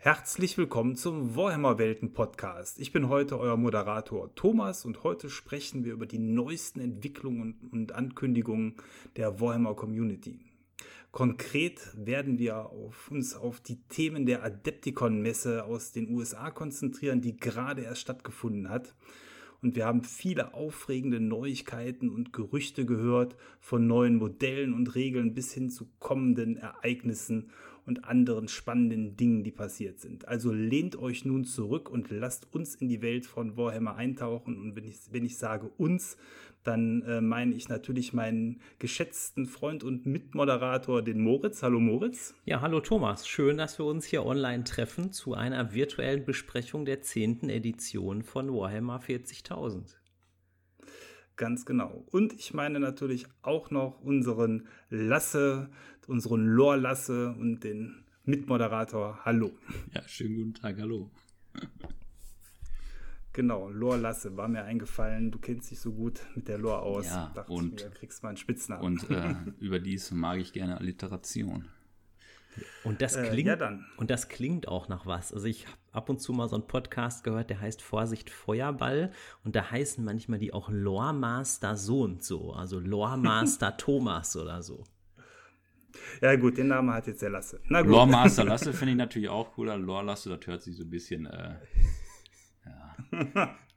Herzlich willkommen zum Warhammer Welten Podcast. Ich bin heute euer Moderator Thomas und heute sprechen wir über die neuesten Entwicklungen und Ankündigungen der Warhammer Community. Konkret werden wir auf uns auf die Themen der Adepticon-Messe aus den USA konzentrieren, die gerade erst stattgefunden hat. Und wir haben viele aufregende Neuigkeiten und Gerüchte gehört, von neuen Modellen und Regeln bis hin zu kommenden Ereignissen und anderen spannenden Dingen, die passiert sind. Also lehnt euch nun zurück und lasst uns in die Welt von Warhammer eintauchen. Und wenn ich, wenn ich sage uns, dann äh, meine ich natürlich meinen geschätzten Freund und Mitmoderator, den Moritz. Hallo Moritz. Ja, hallo Thomas. Schön, dass wir uns hier online treffen zu einer virtuellen Besprechung der 10. Edition von Warhammer 40.000. Ganz genau. Und ich meine natürlich auch noch unseren Lasse, unseren Lore-Lasse und den Mitmoderator. Hallo. Ja, schönen guten Tag, hallo. Genau, Lore Lasse war mir eingefallen. Du kennst dich so gut mit der Lore aus. Ja, Dachte und mir, kriegst mal einen Spitznamen. Und äh, überdies mag ich gerne Alliteration. Und das klingt, äh, ja und das klingt auch nach was. Also ich habe ab und zu mal so einen Podcast gehört, der heißt Vorsicht Feuerball und da heißen manchmal die auch Lore Master so und so, also Lore Master Thomas oder so. Ja gut, den Namen hat jetzt der Lasse. Na gut. Lore Master Lasse finde ich natürlich auch cooler. Lore Lasse, das hört sich so ein bisschen äh, ja.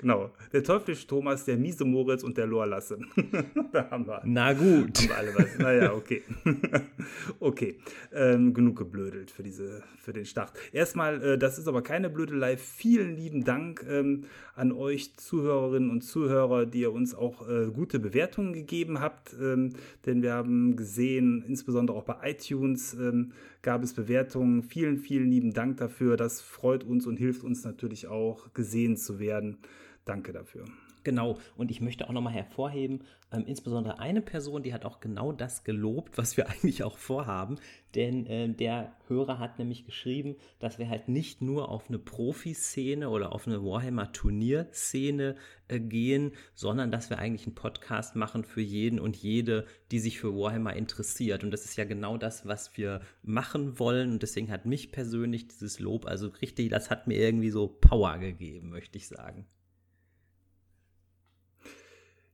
Genau. Der teuflische Thomas, der miese Moritz und der Lorlasse. da haben wir. Na gut. Haben wir alle was. Naja, okay. okay. Ähm, genug geblödelt für, diese, für den Start. Erstmal, äh, das ist aber keine Blödelei. Vielen lieben Dank ähm, an euch Zuhörerinnen und Zuhörer, die ihr uns auch äh, gute Bewertungen gegeben habt. Ähm, denn wir haben gesehen, insbesondere auch bei iTunes ähm, gab es Bewertungen. Vielen, vielen lieben Dank dafür. Das freut uns und hilft uns natürlich auch, gesehen zu werden. Danke dafür. Genau, und ich möchte auch nochmal hervorheben, ähm, insbesondere eine Person, die hat auch genau das gelobt, was wir eigentlich auch vorhaben. Denn äh, der Hörer hat nämlich geschrieben, dass wir halt nicht nur auf eine Profiszene oder auf eine Warhammer-Turnierszene äh, gehen, sondern dass wir eigentlich einen Podcast machen für jeden und jede, die sich für Warhammer interessiert. Und das ist ja genau das, was wir machen wollen. Und deswegen hat mich persönlich dieses Lob, also richtig, das hat mir irgendwie so Power gegeben, möchte ich sagen.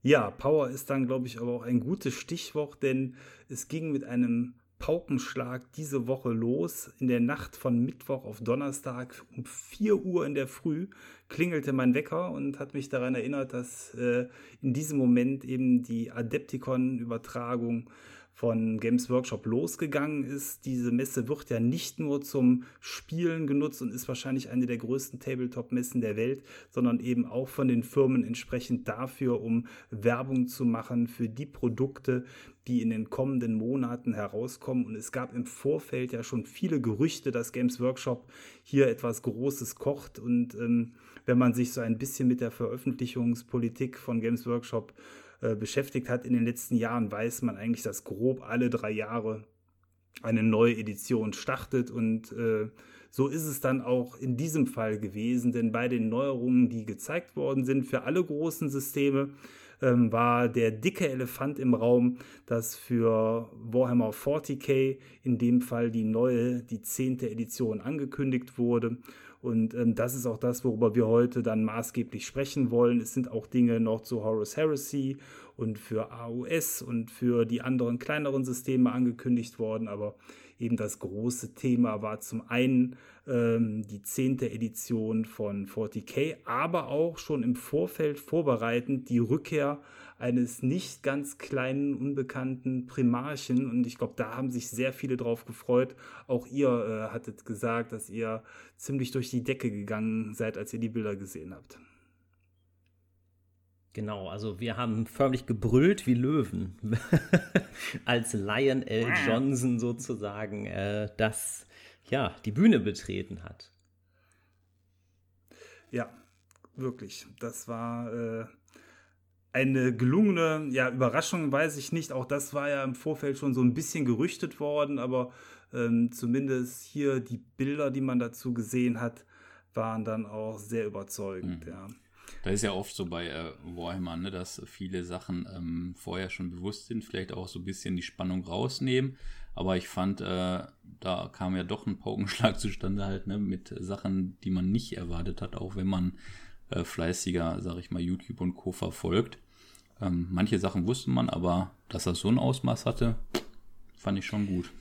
Ja, Power ist dann, glaube ich, aber auch ein gutes Stichwort, denn es ging mit einem Paukenschlag diese Woche los. In der Nacht von Mittwoch auf Donnerstag um 4 Uhr in der Früh klingelte mein Wecker und hat mich daran erinnert, dass äh, in diesem Moment eben die Adepticon-Übertragung von Games Workshop losgegangen ist. Diese Messe wird ja nicht nur zum Spielen genutzt und ist wahrscheinlich eine der größten Tabletop-Messen der Welt, sondern eben auch von den Firmen entsprechend dafür, um Werbung zu machen für die Produkte, die in den kommenden Monaten herauskommen. Und es gab im Vorfeld ja schon viele Gerüchte, dass Games Workshop hier etwas Großes kocht. Und ähm, wenn man sich so ein bisschen mit der Veröffentlichungspolitik von Games Workshop beschäftigt hat in den letzten Jahren, weiß man eigentlich, dass grob alle drei Jahre eine neue Edition startet und äh, so ist es dann auch in diesem Fall gewesen, denn bei den Neuerungen, die gezeigt worden sind für alle großen Systeme, ähm, war der dicke Elefant im Raum, dass für Warhammer 40k in dem Fall die neue, die zehnte Edition angekündigt wurde. Und ähm, das ist auch das, worüber wir heute dann maßgeblich sprechen wollen. Es sind auch Dinge noch zu Horus Heresy und für AOS und für die anderen kleineren Systeme angekündigt worden. Aber eben das große Thema war zum einen ähm, die zehnte Edition von 40k, aber auch schon im Vorfeld vorbereitend die Rückkehr eines nicht ganz kleinen, unbekannten Primarchen. Und ich glaube, da haben sich sehr viele drauf gefreut. Auch ihr äh, hattet gesagt, dass ihr ziemlich durch die Decke gegangen seid, als ihr die Bilder gesehen habt. Genau, also wir haben förmlich gebrüllt wie Löwen, als Lion L. Johnson sozusagen äh, das, ja, die Bühne betreten hat. Ja, wirklich. Das war äh, eine gelungene ja, Überraschung, weiß ich nicht. Auch das war ja im Vorfeld schon so ein bisschen gerüchtet worden, aber ähm, zumindest hier die Bilder, die man dazu gesehen hat, waren dann auch sehr überzeugend. Mhm. Ja. Da ist ja oft so bei äh, Warhammer, ne, dass viele Sachen ähm, vorher schon bewusst sind, vielleicht auch so ein bisschen die Spannung rausnehmen. Aber ich fand, äh, da kam ja doch ein Paukenschlag zustande halt, ne, mit Sachen, die man nicht erwartet hat, auch wenn man äh, fleißiger, sag ich mal, YouTube und Co. verfolgt. Ähm, manche Sachen wusste man, aber dass das so ein Ausmaß hatte, fand ich schon gut.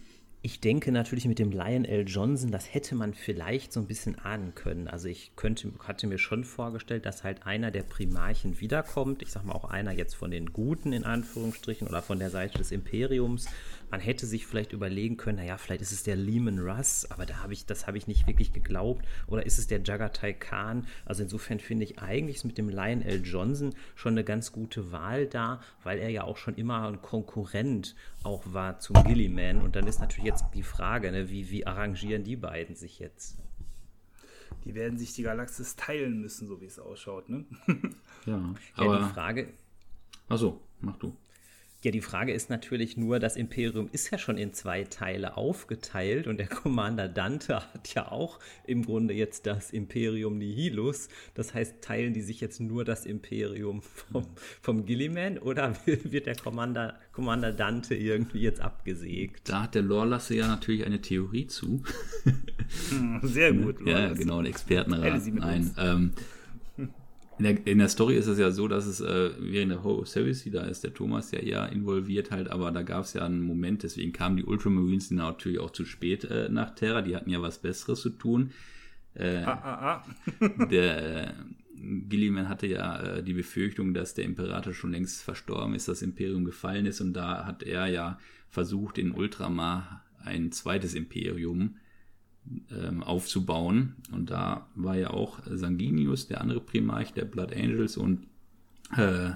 Ich denke natürlich mit dem Lion L. Johnson, das hätte man vielleicht so ein bisschen ahnen können. Also ich könnte, hatte mir schon vorgestellt, dass halt einer der Primarchen wiederkommt. Ich sag mal auch einer jetzt von den Guten in Anführungsstrichen oder von der Seite des Imperiums man hätte sich vielleicht überlegen können, naja, vielleicht ist es der Lehman Russ, aber da habe ich, das habe ich nicht wirklich geglaubt. Oder ist es der Jagatai Khan? Also insofern finde ich eigentlich mit dem Lion L. Johnson schon eine ganz gute Wahl da, weil er ja auch schon immer ein Konkurrent auch war zum Gilliman. Und dann ist natürlich jetzt die Frage, ne, wie, wie arrangieren die beiden sich jetzt? Die werden sich die Galaxis teilen müssen, so wie es ausschaut, ne? ja, aber ja, die Frage. Achso, mach du. Ja, die Frage ist natürlich nur, das Imperium ist ja schon in zwei Teile aufgeteilt und der Commander Dante hat ja auch im Grunde jetzt das Imperium Nihilus. Das heißt, teilen die sich jetzt nur das Imperium vom, vom Gilliman oder wird der Commander, Commander Dante irgendwie jetzt abgesägt? Da hat der Lorlasse ja natürlich eine Theorie zu. Hm, sehr gut. Ja, genau, ein Expertenrat. Nein, ähm, in der, in der Story ist es ja so, dass es äh, während der Whole Series, da ist der Thomas ja eher involviert halt, aber da gab es ja einen Moment, deswegen kamen die Ultramarines natürlich auch zu spät äh, nach Terra, die hatten ja was Besseres zu tun. Äh, ah, ah, ah. der äh, Gilliman hatte ja äh, die Befürchtung, dass der Imperator schon längst verstorben ist, das Imperium gefallen ist und da hat er ja versucht, in Ultramar ein zweites Imperium ähm, aufzubauen. Und da war ja auch Sanguinius, der andere Primarch der Blood Angels und äh,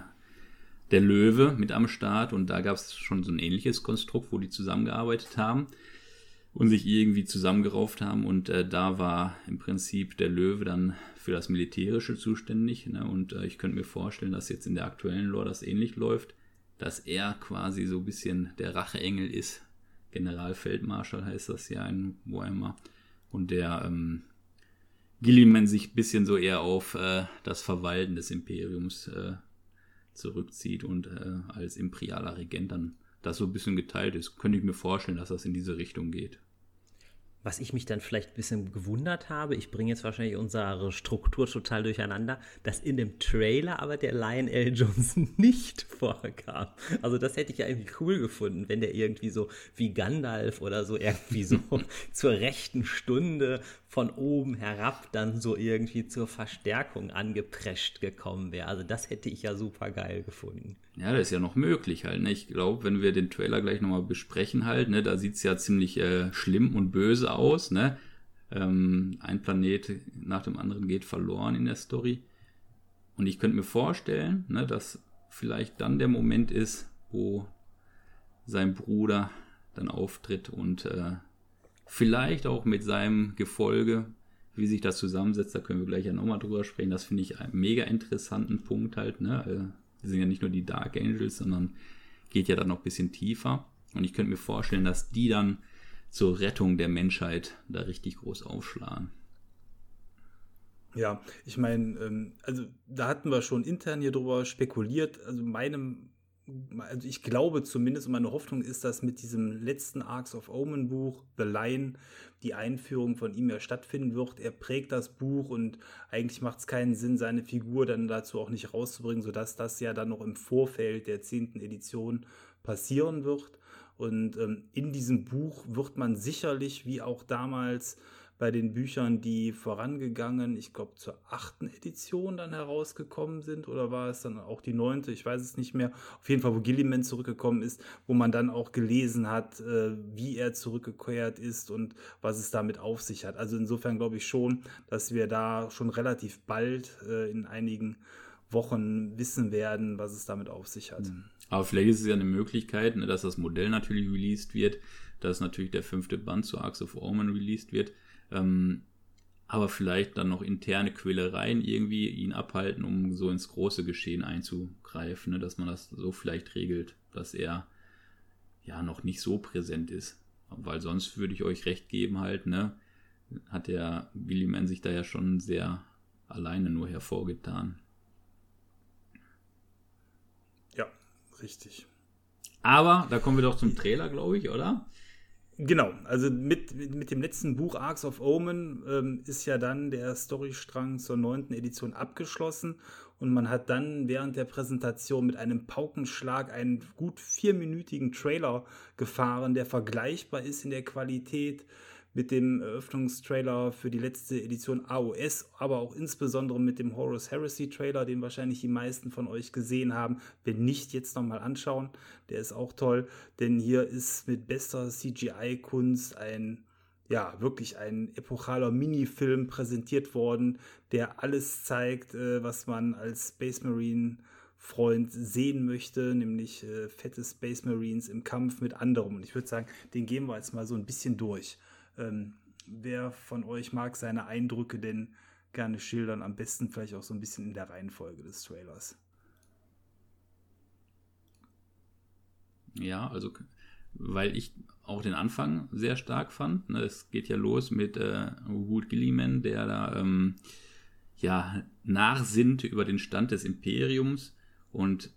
der Löwe mit am Start. Und da gab es schon so ein ähnliches Konstrukt, wo die zusammengearbeitet haben und sich irgendwie zusammengerauft haben. Und äh, da war im Prinzip der Löwe dann für das Militärische zuständig. Ne? Und äh, ich könnte mir vorstellen, dass jetzt in der aktuellen Lore das ähnlich läuft, dass er quasi so ein bisschen der Racheengel ist. Generalfeldmarschall heißt das ja in Warhammer und der ähm, Gilliman sich ein bisschen so eher auf äh, das Verwalten des Imperiums äh, zurückzieht und äh, als imperialer Regent dann das so ein bisschen geteilt ist. Könnte ich mir vorstellen, dass das in diese Richtung geht. Was ich mich dann vielleicht ein bisschen gewundert habe, ich bringe jetzt wahrscheinlich unsere Struktur total durcheinander, dass in dem Trailer aber der Lion L. Johnson nicht vorkam. Also das hätte ich ja irgendwie cool gefunden, wenn der irgendwie so wie Gandalf oder so irgendwie so zur rechten Stunde von oben herab dann so irgendwie zur Verstärkung angeprescht gekommen wäre. Also das hätte ich ja super geil gefunden. Ja, das ist ja noch möglich halt. Ne? Ich glaube, wenn wir den Trailer gleich nochmal besprechen halt, ne, da sieht es ja ziemlich äh, schlimm und böse aus. Ne? Ähm, ein Planet nach dem anderen geht verloren in der Story. Und ich könnte mir vorstellen, ne, dass vielleicht dann der Moment ist, wo sein Bruder dann auftritt und äh, Vielleicht auch mit seinem Gefolge, wie sich das zusammensetzt, da können wir gleich ja nochmal drüber sprechen. Das finde ich einen mega interessanten Punkt halt. Ne? Wir äh, sind ja nicht nur die Dark Angels, sondern geht ja dann noch ein bisschen tiefer. Und ich könnte mir vorstellen, dass die dann zur Rettung der Menschheit da richtig groß aufschlagen. Ja, ich meine, ähm, also da hatten wir schon intern hier drüber spekuliert. Also meinem also ich glaube zumindest und meine Hoffnung ist, dass mit diesem letzten Arcs of Omen Buch, The Line, die Einführung von ihm ja stattfinden wird. Er prägt das Buch und eigentlich macht es keinen Sinn, seine Figur dann dazu auch nicht rauszubringen, sodass das ja dann noch im Vorfeld der zehnten Edition passieren wird. Und ähm, in diesem Buch wird man sicherlich, wie auch damals, bei den Büchern, die vorangegangen, ich glaube zur achten Edition dann herausgekommen sind oder war es dann auch die neunte, ich weiß es nicht mehr. Auf jeden Fall, wo Gilliman zurückgekommen ist, wo man dann auch gelesen hat, äh, wie er zurückgekehrt ist und was es damit auf sich hat. Also insofern glaube ich schon, dass wir da schon relativ bald äh, in einigen Wochen wissen werden, was es damit auf sich hat. Mhm. Aber vielleicht ist es ja eine Möglichkeit, ne, dass das Modell natürlich released wird, dass natürlich der fünfte Band zu Arcs of Omen released wird ähm, aber vielleicht dann noch interne Quälereien irgendwie ihn abhalten, um so ins große Geschehen einzugreifen, ne? dass man das so vielleicht regelt, dass er ja noch nicht so präsent ist. Weil sonst würde ich euch recht geben halt, ne, hat der William sich da ja schon sehr alleine nur hervorgetan. Ja, richtig. Aber da kommen wir doch zum Trailer, glaube ich, oder? Genau, also mit, mit dem letzten Buch Arcs of Omen ähm, ist ja dann der Storystrang zur neunten Edition abgeschlossen und man hat dann während der Präsentation mit einem Paukenschlag einen gut vierminütigen Trailer gefahren, der vergleichbar ist in der Qualität mit dem Eröffnungstrailer für die letzte Edition AOS, aber auch insbesondere mit dem Horus Heresy Trailer, den wahrscheinlich die meisten von euch gesehen haben. Wenn nicht, jetzt nochmal anschauen. Der ist auch toll, denn hier ist mit bester CGI-Kunst ein ja, wirklich ein epochaler Minifilm präsentiert worden, der alles zeigt, äh, was man als Space Marine Freund sehen möchte, nämlich äh, fette Space Marines im Kampf mit anderen. Und ich würde sagen, den gehen wir jetzt mal so ein bisschen durch. Ähm, wer von euch mag seine Eindrücke denn gerne schildern? Am besten vielleicht auch so ein bisschen in der Reihenfolge des Trailers. Ja, also weil ich auch den Anfang sehr stark fand. Ne? Es geht ja los mit äh, Wood Gilliman, der da ähm, ja nachsinnt über den Stand des Imperiums und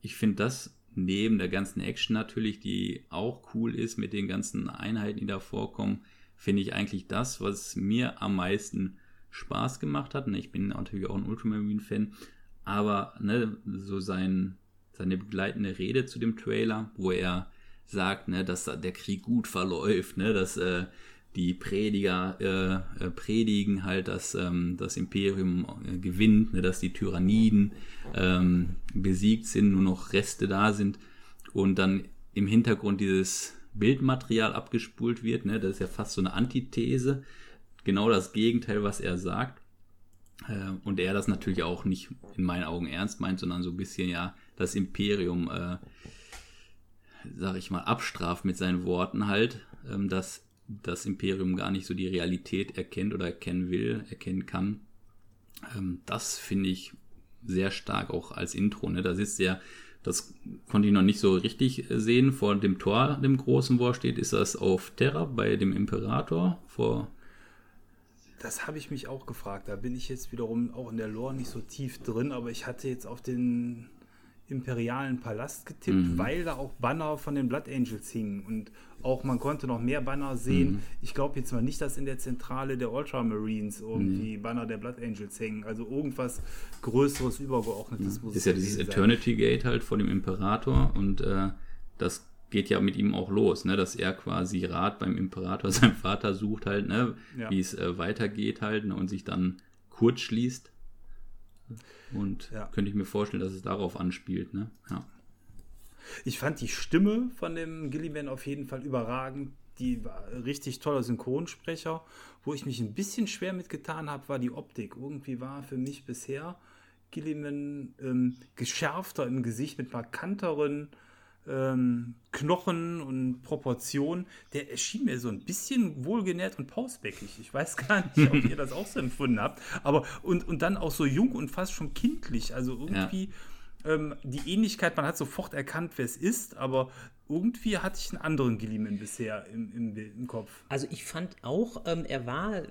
ich finde das neben der ganzen Action natürlich, die auch cool ist mit den ganzen Einheiten, die da vorkommen, finde ich eigentlich das, was mir am meisten Spaß gemacht hat. Ich bin natürlich auch ein Ultramarine-Fan, aber ne, so sein, seine begleitende Rede zu dem Trailer, wo er sagt, ne, dass der Krieg gut verläuft, ne, dass äh, die Prediger äh, äh, predigen halt, dass ähm, das Imperium äh, gewinnt, ne, dass die Tyranniden ähm, besiegt sind, nur noch Reste da sind und dann im Hintergrund dieses Bildmaterial abgespult wird. Ne, das ist ja fast so eine Antithese, genau das Gegenteil, was er sagt. Äh, und er das natürlich auch nicht in meinen Augen ernst meint, sondern so ein bisschen ja das Imperium, äh, sag ich mal, abstraft mit seinen Worten halt, ähm, dass das Imperium gar nicht so die Realität erkennt oder erkennen will, erkennen kann. Ähm, das finde ich sehr stark auch als Intro. Ne? Da sitzt er, das konnte ich noch nicht so richtig sehen, vor dem Tor, dem großen, wo er steht, ist das auf Terra bei dem Imperator vor. Das habe ich mich auch gefragt. Da bin ich jetzt wiederum auch in der Lore nicht so tief drin, aber ich hatte jetzt auf den imperialen Palast getippt, mhm. weil da auch Banner von den Blood Angels hingen und auch man konnte noch mehr Banner sehen. Mhm. Ich glaube jetzt mal nicht, dass in der Zentrale der Ultramarines irgendwie mhm. Banner der Blood Angels hängen. Also irgendwas Größeres, Übergeordnetes mhm. muss Ist ja dieses sein. Eternity Gate halt vor dem Imperator und äh, das geht ja mit ihm auch los, ne, dass er quasi Rat beim Imperator, seinem Vater sucht halt, ne, ja. wie es äh, weitergeht halt ne, und sich dann kurz schließt. Und ja. könnte ich mir vorstellen, dass es darauf anspielt, ne? Ja. Ich fand die Stimme von dem Gilliman auf jeden Fall überragend. Die war richtig toller Synchronsprecher. Wo ich mich ein bisschen schwer mitgetan habe, war die Optik. Irgendwie war für mich bisher Gilliman ähm, geschärfter im Gesicht mit markanteren ähm, Knochen und Proportionen. Der erschien mir so ein bisschen wohlgenährt und pausbäckig. Ich weiß gar nicht, ob ihr das auch so empfunden habt. Aber und, und dann auch so jung und fast schon kindlich. Also irgendwie. Ja ähm, die Ähnlichkeit, man hat sofort erkannt, wer es ist, aber irgendwie hatte ich einen anderen Gilliman bisher im, im, im Kopf. Also ich fand auch, ähm, er war,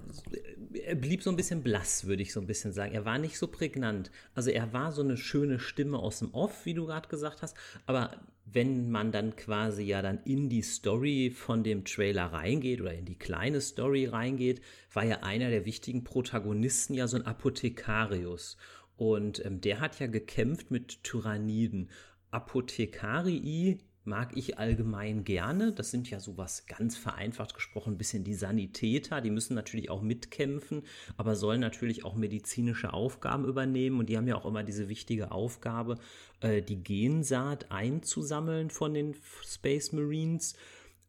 er blieb so ein bisschen blass, würde ich so ein bisschen sagen. Er war nicht so prägnant. Also er war so eine schöne Stimme aus dem Off, wie du gerade gesagt hast, aber wenn man dann quasi ja dann in die Story von dem Trailer reingeht oder in die kleine Story reingeht, war ja einer der wichtigen Protagonisten ja so ein Apothekarius. Und ähm, der hat ja gekämpft mit Tyranniden. Apothekarii mag ich allgemein gerne. Das sind ja sowas ganz vereinfacht gesprochen, ein bisschen die Sanitäter. Die müssen natürlich auch mitkämpfen, aber sollen natürlich auch medizinische Aufgaben übernehmen. Und die haben ja auch immer diese wichtige Aufgabe, äh, die Gensaat einzusammeln von den Space Marines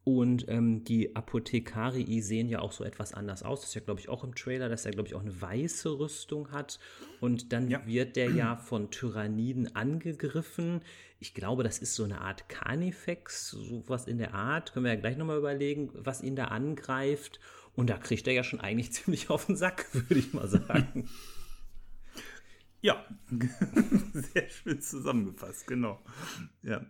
und ähm, die Apothekarii sehen ja auch so etwas anders aus. Das ist ja, glaube ich, auch im Trailer, dass er, glaube ich, auch eine weiße Rüstung hat. Und dann ja. wird der ja von Tyranniden angegriffen. Ich glaube, das ist so eine Art Carnifex, sowas in der Art. Können wir ja gleich nochmal überlegen, was ihn da angreift. Und da kriegt er ja schon eigentlich ziemlich auf den Sack, würde ich mal sagen. Ja, sehr schön zusammengefasst, genau. Ja.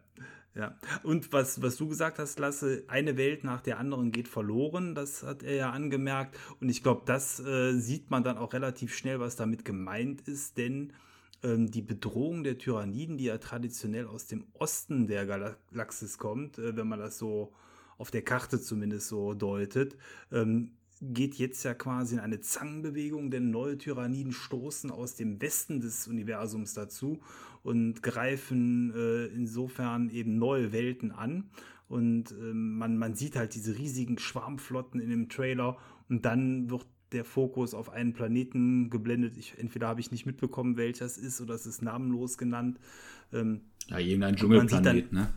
Ja, und was, was du gesagt hast, Lasse, eine Welt nach der anderen geht verloren, das hat er ja angemerkt. Und ich glaube, das äh, sieht man dann auch relativ schnell, was damit gemeint ist, denn ähm, die Bedrohung der Tyranniden, die ja traditionell aus dem Osten der Galaxis kommt, äh, wenn man das so auf der Karte zumindest so deutet, ähm, geht jetzt ja quasi in eine Zangenbewegung, denn neue Tyranniden stoßen aus dem Westen des Universums dazu und greifen äh, insofern eben neue Welten an. Und äh, man, man sieht halt diese riesigen Schwarmflotten in dem Trailer und dann wird der Fokus auf einen Planeten geblendet. Ich, entweder habe ich nicht mitbekommen, welcher es ist, oder es ist namenlos genannt. Ähm, ja, irgendein Dschungelplanet, ne?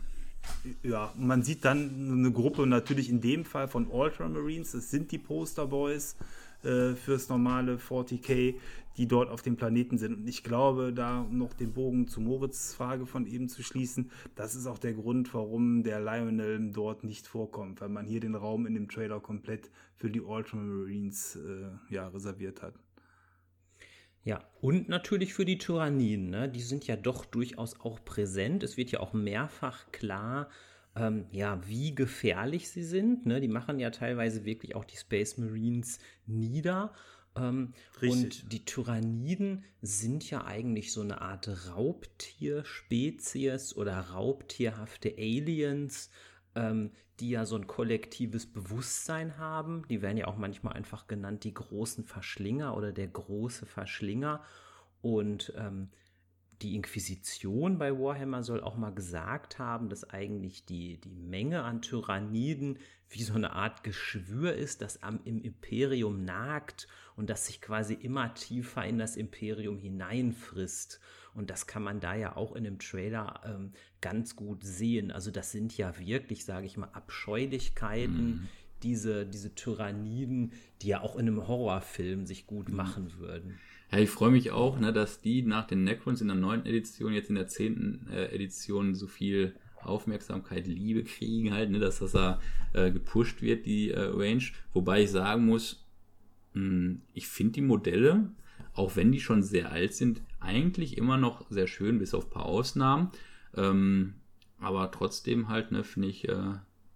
Ja, man sieht dann eine Gruppe natürlich in dem Fall von Ultramarines, das sind die Posterboys äh, fürs normale 40k, die dort auf dem Planeten sind. Und ich glaube, da noch den Bogen zu Moritz Frage von eben zu schließen, das ist auch der Grund, warum der Lionel dort nicht vorkommt, weil man hier den Raum in dem Trailer komplett für die Ultramarines äh, ja, reserviert hat. Ja, und natürlich für die Tyranniden, ne? die sind ja doch durchaus auch präsent. Es wird ja auch mehrfach klar, ähm, ja, wie gefährlich sie sind. Ne? Die machen ja teilweise wirklich auch die Space Marines nieder. Ähm, und die Tyranniden sind ja eigentlich so eine Art Raubtierspezies oder raubtierhafte Aliens, ähm, die ja so ein kollektives Bewusstsein haben. Die werden ja auch manchmal einfach genannt die großen Verschlinger oder der große Verschlinger. Und ähm, die Inquisition bei Warhammer soll auch mal gesagt haben, dass eigentlich die, die Menge an Tyranniden wie so eine Art Geschwür ist, das am, im Imperium nagt und das sich quasi immer tiefer in das Imperium hineinfrisst. Und das kann man da ja auch in dem Trailer ähm, ganz gut sehen. Also das sind ja wirklich, sage ich mal, Abscheulichkeiten, mhm. diese, diese Tyranniden, die ja auch in einem Horrorfilm sich gut mhm. machen würden. Ja, ich freue mich auch, ne, dass die nach den Necrons in der neunten Edition, jetzt in der zehnten äh, Edition so viel Aufmerksamkeit, Liebe kriegen halt, ne, dass das da äh, gepusht wird, die äh, Range. Wobei ich sagen muss, mh, hm, ich finde die Modelle, auch wenn die schon sehr alt sind, eigentlich immer noch sehr schön, bis auf ein paar Ausnahmen. Ähm, aber trotzdem halt, ne, finde ich äh,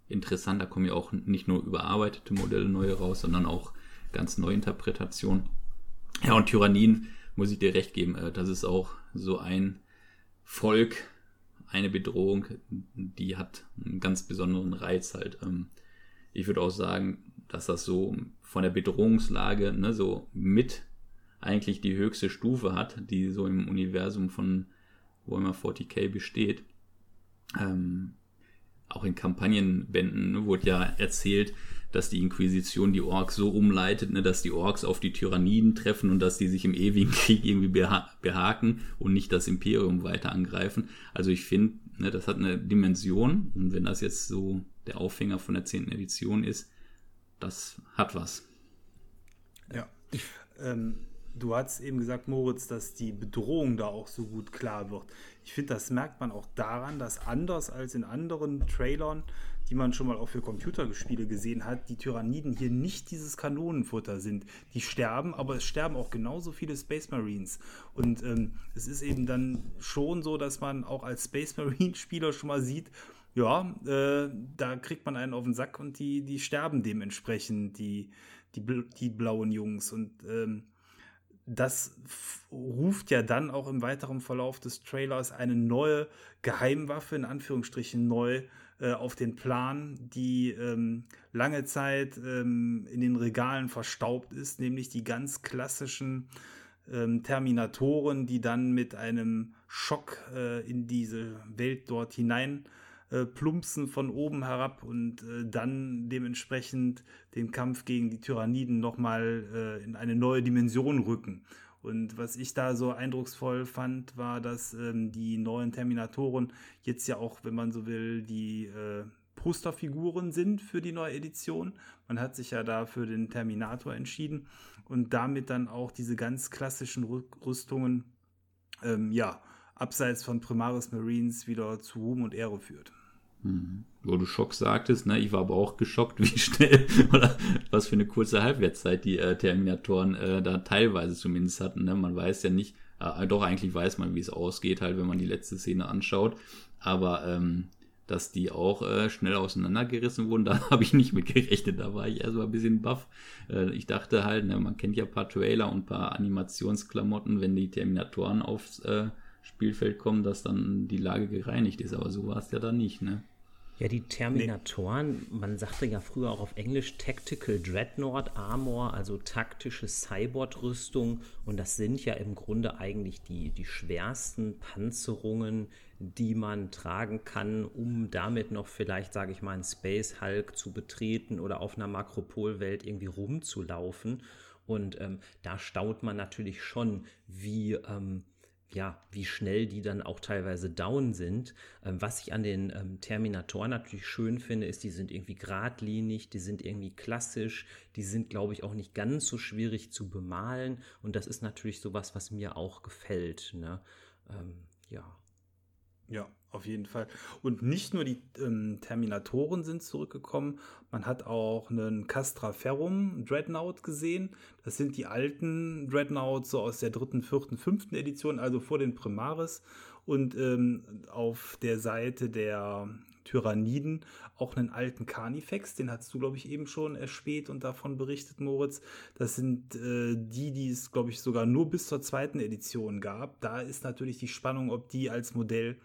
interessant. Da kommen ja auch nicht nur überarbeitete Modelle neue raus, sondern auch ganz neue Interpretationen. Ja, und Tyrannien, muss ich dir recht geben, äh, das ist auch so ein Volk, eine Bedrohung, die hat einen ganz besonderen Reiz halt. Ähm, ich würde auch sagen, dass das so von der Bedrohungslage ne, so mit eigentlich die höchste Stufe hat, die so im Universum von Warhammer 40k besteht. Ähm, auch in Kampagnenbänden ne, wurde ja erzählt, dass die Inquisition die Orks so umleitet, ne, dass die Orks auf die Tyranniden treffen und dass die sich im ewigen Krieg irgendwie beha behaken und nicht das Imperium weiter angreifen. Also ich finde, ne, das hat eine Dimension und wenn das jetzt so der Aufhänger von der 10. Edition ist, das hat was. Ja. Ähm, du hast eben gesagt, Moritz, dass die Bedrohung da auch so gut klar wird. Ich finde, das merkt man auch daran, dass anders als in anderen Trailern, die man schon mal auch für Computerspiele gesehen hat, die Tyranniden hier nicht dieses Kanonenfutter sind. Die sterben, aber es sterben auch genauso viele Space Marines. Und ähm, es ist eben dann schon so, dass man auch als Space Marine-Spieler schon mal sieht, ja, äh, da kriegt man einen auf den Sack und die, die sterben dementsprechend, die, die, die blauen Jungs. Und ähm, das ruft ja dann auch im weiteren Verlauf des Trailers eine neue Geheimwaffe, in Anführungsstrichen neu, äh, auf den Plan, die ähm, lange Zeit ähm, in den Regalen verstaubt ist, nämlich die ganz klassischen ähm, Terminatoren, die dann mit einem Schock äh, in diese Welt dort hinein äh, plumpsen von oben herab und äh, dann dementsprechend den Kampf gegen die Tyranniden nochmal äh, in eine neue Dimension rücken. Und was ich da so eindrucksvoll fand, war, dass ähm, die neuen Terminatoren jetzt ja auch, wenn man so will, die äh, Posterfiguren sind für die neue Edition. Man hat sich ja da für den Terminator entschieden und damit dann auch diese ganz klassischen Rüstungen, ähm, ja, abseits von Primaris Marines wieder zu Ruhm und Ehre führt. Mhm. Wo du Schock sagtest, ne? ich war aber auch geschockt, wie schnell oder was für eine kurze Halbwertszeit die äh, Terminatoren äh, da teilweise zumindest hatten. Ne? Man weiß ja nicht, äh, doch eigentlich weiß man, wie es ausgeht, halt, wenn man die letzte Szene anschaut. Aber ähm, dass die auch äh, schnell auseinandergerissen wurden, da habe ich nicht mit gerechnet. Da war ich erstmal ein bisschen baff. Äh, ich dachte halt, ne, man kennt ja ein paar Trailer und ein paar Animationsklamotten, wenn die Terminatoren aufs äh, Spielfeld kommen, dass dann die Lage gereinigt ist. Aber so war es ja dann nicht, ne? Ja, die Terminatoren, nee. man sagte ja früher auch auf Englisch Tactical Dreadnought Armor, also taktische Cyborg-Rüstung. Und das sind ja im Grunde eigentlich die, die schwersten Panzerungen, die man tragen kann, um damit noch vielleicht, sage ich mal, einen Space Hulk zu betreten oder auf einer Makropolwelt irgendwie rumzulaufen. Und ähm, da staut man natürlich schon, wie ähm, ja, wie schnell die dann auch teilweise down sind. Ähm, was ich an den ähm, Terminatoren natürlich schön finde, ist, die sind irgendwie geradlinig, die sind irgendwie klassisch, die sind, glaube ich, auch nicht ganz so schwierig zu bemalen. Und das ist natürlich sowas, was mir auch gefällt. Ne? Ähm, ja. Ja, auf jeden Fall. Und nicht nur die ähm, Terminatoren sind zurückgekommen, man hat auch einen Castra Ferrum Dreadnought gesehen. Das sind die alten Dreadnoughts so aus der dritten, vierten, fünften Edition, also vor den Primaris. Und ähm, auf der Seite der Tyranniden auch einen alten Carnifex, den hast du, glaube ich, eben schon erspäht und davon berichtet, Moritz. Das sind äh, die, die es, glaube ich, sogar nur bis zur zweiten Edition gab. Da ist natürlich die Spannung, ob die als Modell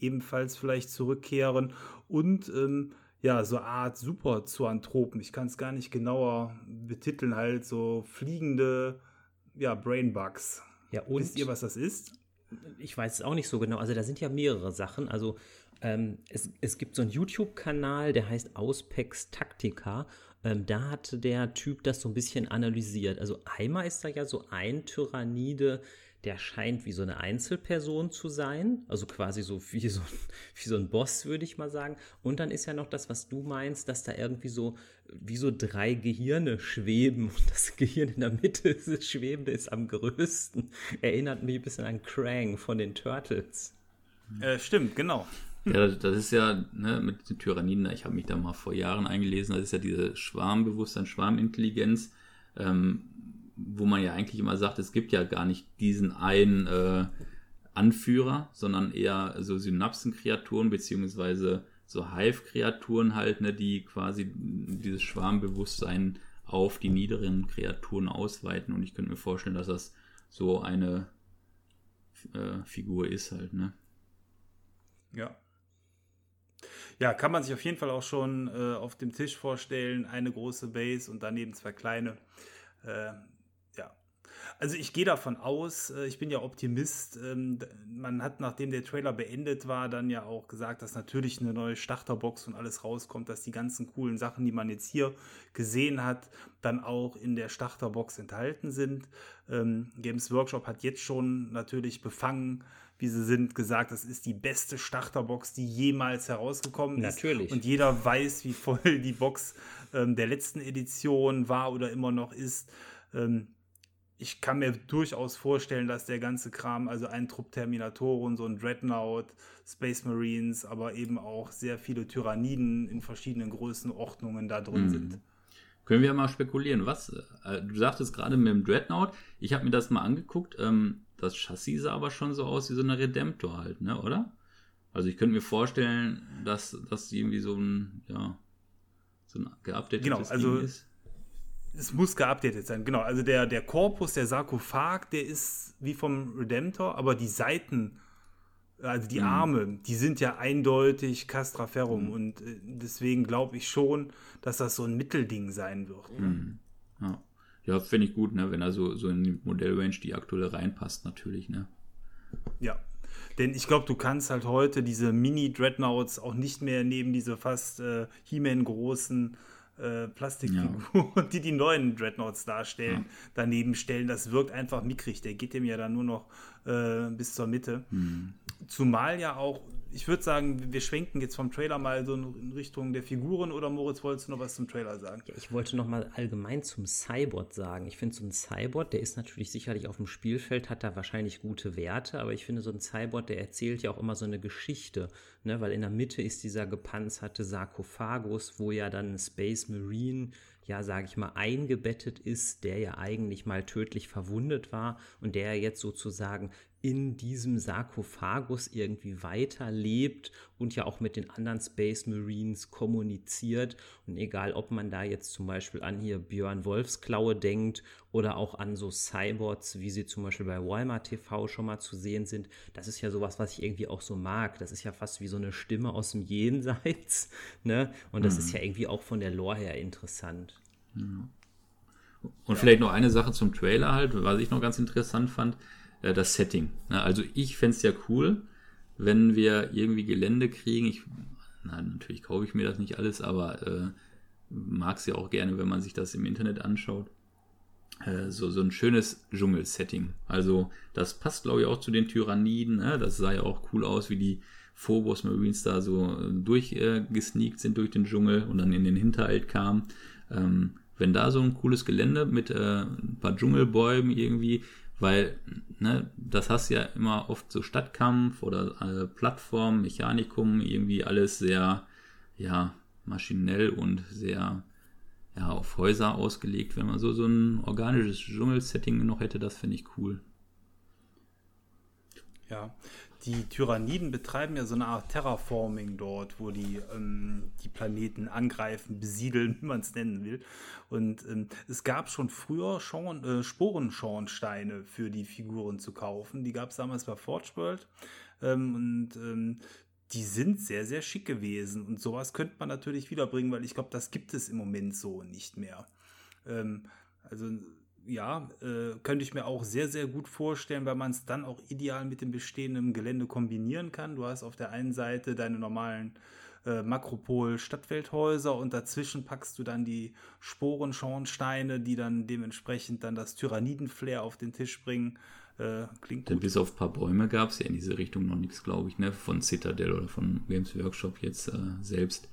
ebenfalls vielleicht zurückkehren und ähm, ja, so eine Art Super-Zoanthropen. Ich kann es gar nicht genauer betiteln, halt so fliegende ja, Brainbugs. Ja, und Wisst ihr, was das ist? Ich weiß es auch nicht so genau. Also da sind ja mehrere Sachen. Also ähm, es, es gibt so einen YouTube-Kanal, der heißt Auspex Taktika. Ähm, da hatte der Typ das so ein bisschen analysiert. Also einmal ist da ja so ein Tyrannide, der scheint wie so eine Einzelperson zu sein, also quasi so wie so, wie so ein Boss, würde ich mal sagen. Und dann ist ja noch das, was du meinst, dass da irgendwie so wie so drei Gehirne schweben und das Gehirn in der Mitte, das Schwebende, ist am größten. Erinnert mich ein bisschen an Krang von den Turtles. Äh, stimmt, genau. Ja, das ist ja ne, mit den Tyranniden, ich habe mich da mal vor Jahren eingelesen, das ist ja diese Schwarmbewusstsein, Schwarmintelligenz. Ähm, wo man ja eigentlich immer sagt, es gibt ja gar nicht diesen einen äh, Anführer, sondern eher so Synapsenkreaturen beziehungsweise so Hive-Kreaturen halt, ne, die quasi dieses Schwarmbewusstsein auf die niederen Kreaturen ausweiten. Und ich könnte mir vorstellen, dass das so eine äh, Figur ist halt, ne? Ja. Ja, kann man sich auf jeden Fall auch schon äh, auf dem Tisch vorstellen. Eine große Base und daneben zwei kleine. Äh, also ich gehe davon aus, äh, ich bin ja Optimist. Ähm, man hat, nachdem der Trailer beendet war, dann ja auch gesagt, dass natürlich eine neue Starterbox und alles rauskommt, dass die ganzen coolen Sachen, die man jetzt hier gesehen hat, dann auch in der Starterbox enthalten sind. Ähm, Games Workshop hat jetzt schon natürlich befangen, wie sie sind, gesagt, das ist die beste Starterbox, die jemals herausgekommen ist. Natürlich. Und jeder weiß, wie voll die Box ähm, der letzten Edition war oder immer noch ist ich kann mir durchaus vorstellen, dass der ganze Kram, also ein Trupp Terminatoren, so ein Dreadnought, Space Marines, aber eben auch sehr viele Tyranniden in verschiedenen Größenordnungen da drin mhm. sind. Können wir mal spekulieren, was? Äh, du sagtest gerade mit dem Dreadnought, ich habe mir das mal angeguckt, ähm, das Chassis sah aber schon so aus wie so eine Redemptor halt, ne, oder? Also ich könnte mir vorstellen, dass das irgendwie so ein, ja, so ein geupdatetes genau, also, Ding ist es muss geupdatet sein, genau. Also der, der Korpus, der Sarkophag, der ist wie vom Redemptor, aber die Seiten, also die mhm. Arme, die sind ja eindeutig Castraferrum mhm. und äh, deswegen glaube ich schon, dass das so ein Mittelding sein wird. Ne? Mhm. Ja, ja finde ich gut, ne? wenn er so, so in die Modellrange die aktuelle reinpasst, natürlich. Ne? Ja, denn ich glaube, du kannst halt heute diese Mini-Dreadnoughts auch nicht mehr neben diese fast äh, He-Man großen äh, Plastikfiguren, ja. die die neuen Dreadnoughts darstellen, ja. daneben stellen. Das wirkt einfach mickrig. Der geht dem ja dann nur noch äh, bis zur Mitte. Mhm. Zumal ja auch, ich würde sagen, wir schwenken jetzt vom Trailer mal so in Richtung der Figuren oder Moritz, wolltest du noch was zum Trailer sagen? Ja, ich wollte noch mal allgemein zum Cyborg sagen. Ich finde so ein Cyborg, der ist natürlich sicherlich auf dem Spielfeld, hat da wahrscheinlich gute Werte, aber ich finde so ein Cyborg, der erzählt ja auch immer so eine Geschichte, ne? weil in der Mitte ist dieser gepanzerte Sarkophagus, wo ja dann Space Marine ja, sage ich mal, eingebettet ist, der ja eigentlich mal tödlich verwundet war und der jetzt sozusagen in diesem Sarkophagus irgendwie weiterlebt und ja auch mit den anderen Space Marines kommuniziert. Und egal, ob man da jetzt zum Beispiel an hier Björn Wolfsklaue denkt oder auch an so Cyborgs, wie sie zum Beispiel bei Walmart TV schon mal zu sehen sind, das ist ja sowas, was ich irgendwie auch so mag. Das ist ja fast wie so eine Stimme aus dem Jenseits. Ne? Und das mhm. ist ja irgendwie auch von der Lore her interessant. Und ja. vielleicht noch eine Sache zum Trailer halt, was ich noch ganz interessant fand, äh, das Setting. Ne? Also ich fände es ja cool, wenn wir irgendwie Gelände kriegen. Ich, nein, natürlich kaufe ich mir das nicht alles, aber äh, mag es ja auch gerne, wenn man sich das im Internet anschaut. Äh, so, so ein schönes Dschungel-Setting. Also das passt, glaube ich, auch zu den Tyranniden. Ne? Das sah ja auch cool aus, wie die Phobos Marines da so äh, durchgesneakt äh, sind durch den Dschungel und dann in den Hinterhalt kamen. Ähm, wenn da so ein cooles Gelände mit äh, ein paar Dschungelbäumen irgendwie, weil ne, das hast ja immer oft so Stadtkampf oder äh, Plattform, Mechanikum, irgendwie alles sehr ja, maschinell und sehr ja, auf Häuser ausgelegt. Wenn man so, so ein organisches Dschungelsetting noch hätte, das finde ich cool. Ja, die Tyranniden betreiben ja so eine Art Terraforming dort, wo die ähm, die Planeten angreifen, besiedeln, wie man es nennen will. Und ähm, es gab schon früher Schorn, äh, Sporenschornsteine für die Figuren zu kaufen. Die gab es damals bei Forge World. Ähm, und ähm, die sind sehr, sehr schick gewesen. Und sowas könnte man natürlich wiederbringen, weil ich glaube, das gibt es im Moment so nicht mehr. Ähm, also ja, äh, könnte ich mir auch sehr, sehr gut vorstellen, weil man es dann auch ideal mit dem bestehenden Gelände kombinieren kann. Du hast auf der einen Seite deine normalen äh, Makropol-Stadtwelthäuser und dazwischen packst du dann die Sporenschornsteine, die dann dementsprechend dann das Tyranniden-Flair auf den Tisch bringen. Äh, klingt Denn gut. bis auf ein paar Bäume gab es ja in diese Richtung noch nichts, glaube ich, ne? von Citadel oder von Games Workshop jetzt äh, selbst.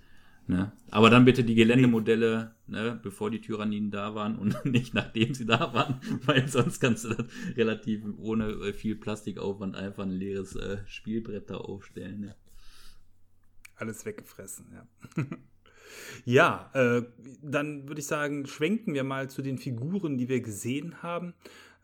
Ne? Aber dann bitte die Geländemodelle, ne, bevor die Tyranniden da waren und nicht nachdem sie da waren, weil sonst kannst du dann relativ ohne äh, viel Plastikaufwand einfach ein leeres äh, Spielbrett da aufstellen. Ne? Alles weggefressen, ja. ja, äh, dann würde ich sagen, schwenken wir mal zu den Figuren, die wir gesehen haben.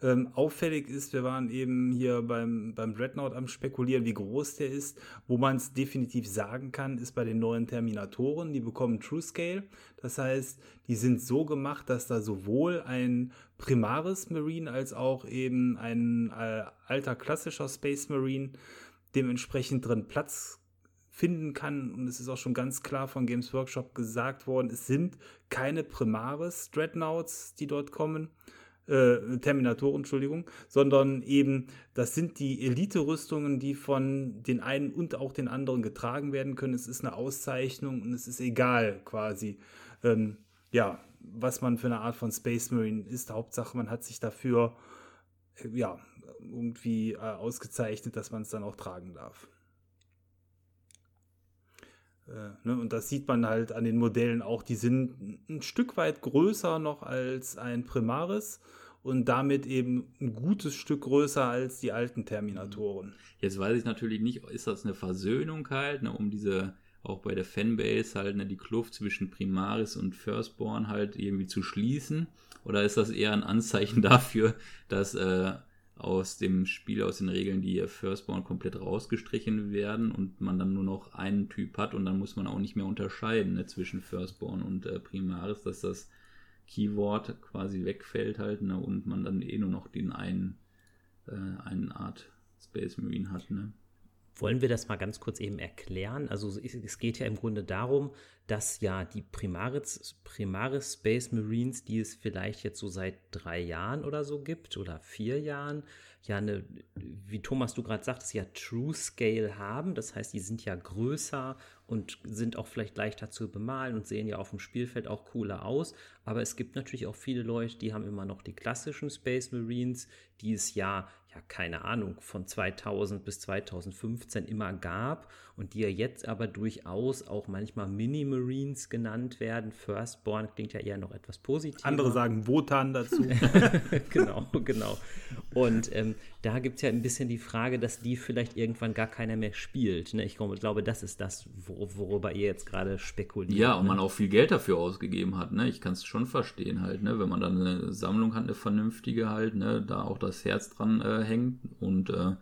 Ähm, auffällig ist, wir waren eben hier beim, beim Dreadnought am Spekulieren, wie groß der ist. Wo man es definitiv sagen kann, ist bei den neuen Terminatoren. Die bekommen True Scale. Das heißt, die sind so gemacht, dass da sowohl ein Primaris Marine als auch eben ein äh, alter klassischer Space Marine dementsprechend drin Platz finden kann. Und es ist auch schon ganz klar von Games Workshop gesagt worden, es sind keine Primaris Dreadnoughts, die dort kommen, äh, Terminatoren, Entschuldigung, sondern eben, das sind die Elite-Rüstungen, die von den einen und auch den anderen getragen werden können. Es ist eine Auszeichnung und es ist egal quasi, ähm, ja, was man für eine Art von Space Marine ist. Hauptsache, man hat sich dafür, äh, ja, irgendwie äh, ausgezeichnet, dass man es dann auch tragen darf. Äh, ne, und das sieht man halt an den Modellen auch. Die sind ein Stück weit größer noch als ein Primaris und damit eben ein gutes Stück größer als die alten Terminatoren. Jetzt weiß ich natürlich nicht, ist das eine Versöhnung halt, ne, um diese auch bei der Fanbase halt ne, die Kluft zwischen Primaris und Firstborn halt irgendwie zu schließen? Oder ist das eher ein Anzeichen dafür, dass äh, aus dem Spiel, aus den Regeln, die Firstborn komplett rausgestrichen werden und man dann nur noch einen Typ hat und dann muss man auch nicht mehr unterscheiden ne, zwischen Firstborn und äh, Primaris, dass das Keyword quasi wegfällt halt ne, und man dann eh nur noch den einen, äh, einen Art Space Marine hat. Ne. Wollen wir das mal ganz kurz eben erklären? Also es geht ja im Grunde darum, dass ja die Primaris, Primaris Space Marines, die es vielleicht jetzt so seit drei Jahren oder so gibt oder vier Jahren, ja eine, wie Thomas du gerade sagtest, ja True Scale haben. Das heißt, die sind ja größer und sind auch vielleicht leichter zu bemalen und sehen ja auf dem Spielfeld auch cooler aus. Aber es gibt natürlich auch viele Leute, die haben immer noch die klassischen Space Marines, die es ja, ja keine Ahnung, von 2000 bis 2015 immer gab und die ja jetzt aber durchaus auch manchmal Mini Marines genannt werden. Firstborn klingt ja eher noch etwas positiver. Andere sagen Wotan dazu. genau, genau. Und ähm, da gibt es ja ein bisschen die Frage, dass die vielleicht irgendwann gar keiner mehr spielt. Ne? Ich glaube, das ist das, wor worüber ihr jetzt gerade spekuliert. Ja, und ne? man auch viel Geld dafür ausgegeben hat. Ne? Ich kann es schon verstehen halt, ne? wenn man dann eine Sammlung hat, eine vernünftige halt, ne? da auch das Herz dran äh, hängt und äh,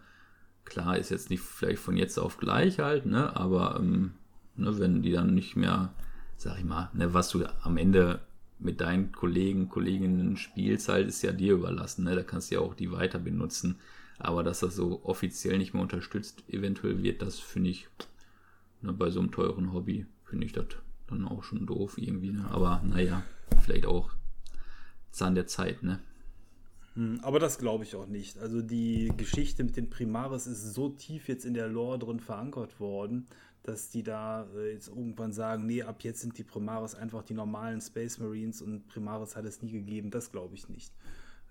klar, ist jetzt nicht vielleicht von jetzt auf gleich halt, ne? Aber ähm, ne, wenn die dann nicht mehr, sag ich mal, ne, was du am Ende mit deinen Kollegen, Kolleginnen spielst, halt, ist ja dir überlassen, ne? Da kannst du ja auch die weiter benutzen. Aber dass das so offiziell nicht mehr unterstützt, eventuell wird, das finde ich, ne, bei so einem teuren Hobby, finde ich das dann auch schon doof irgendwie, ne? Aber naja, vielleicht auch Zahn der Zeit, ne? Hm, aber das glaube ich auch nicht. Also die Geschichte mit den Primaris ist so tief jetzt in der Lore drin verankert worden, dass die da äh, jetzt irgendwann sagen, nee, ab jetzt sind die Primaris einfach die normalen Space Marines und Primaris hat es nie gegeben. Das glaube ich nicht.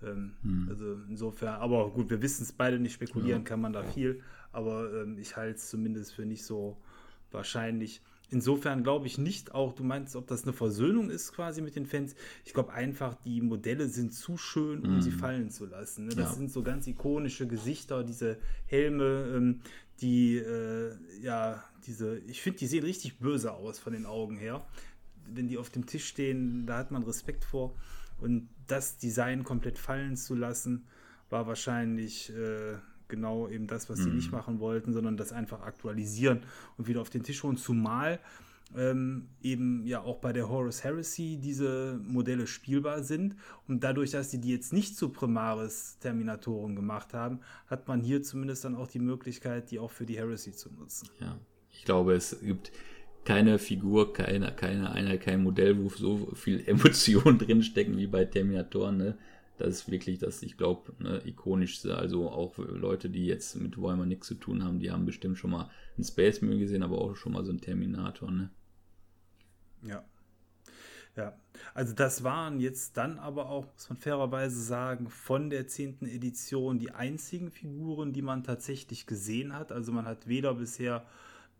Ähm, hm. Also insofern, aber gut, wir wissen es beide nicht, spekulieren ja. kann man da viel, aber ähm, ich halte es zumindest für nicht so wahrscheinlich. Insofern glaube ich nicht auch, du meinst, ob das eine Versöhnung ist quasi mit den Fans. Ich glaube einfach, die Modelle sind zu schön, um mm. sie fallen zu lassen. Ne? Das ja. sind so ganz ikonische Gesichter, diese Helme, ähm, die, äh, ja, diese, ich finde, die sehen richtig böse aus von den Augen her. Wenn die auf dem Tisch stehen, da hat man Respekt vor. Und das Design komplett fallen zu lassen, war wahrscheinlich äh, genau eben das, was sie mhm. nicht machen wollten, sondern das einfach aktualisieren und wieder auf den Tisch holen. Zumal ähm, eben ja auch bei der Horus Heresy diese Modelle spielbar sind. Und dadurch, dass sie die jetzt nicht zu Primaris-Terminatoren gemacht haben, hat man hier zumindest dann auch die Möglichkeit, die auch für die Heresy zu nutzen. Ja, ich glaube, es gibt keine Figur, keine, keine Einheit, kein Modell, wo so viel Emotion drinstecken wie bei Terminatoren. Ne? Das ist wirklich das, ich glaube, ne, ikonischste. Also auch Leute, die jetzt mit Warhammer nichts zu tun haben, die haben bestimmt schon mal einen Space Marine gesehen, aber auch schon mal so einen Terminator. Ne? Ja. Ja, also das waren jetzt dann aber auch, muss man fairerweise sagen, von der 10. Edition die einzigen Figuren, die man tatsächlich gesehen hat. Also man hat weder bisher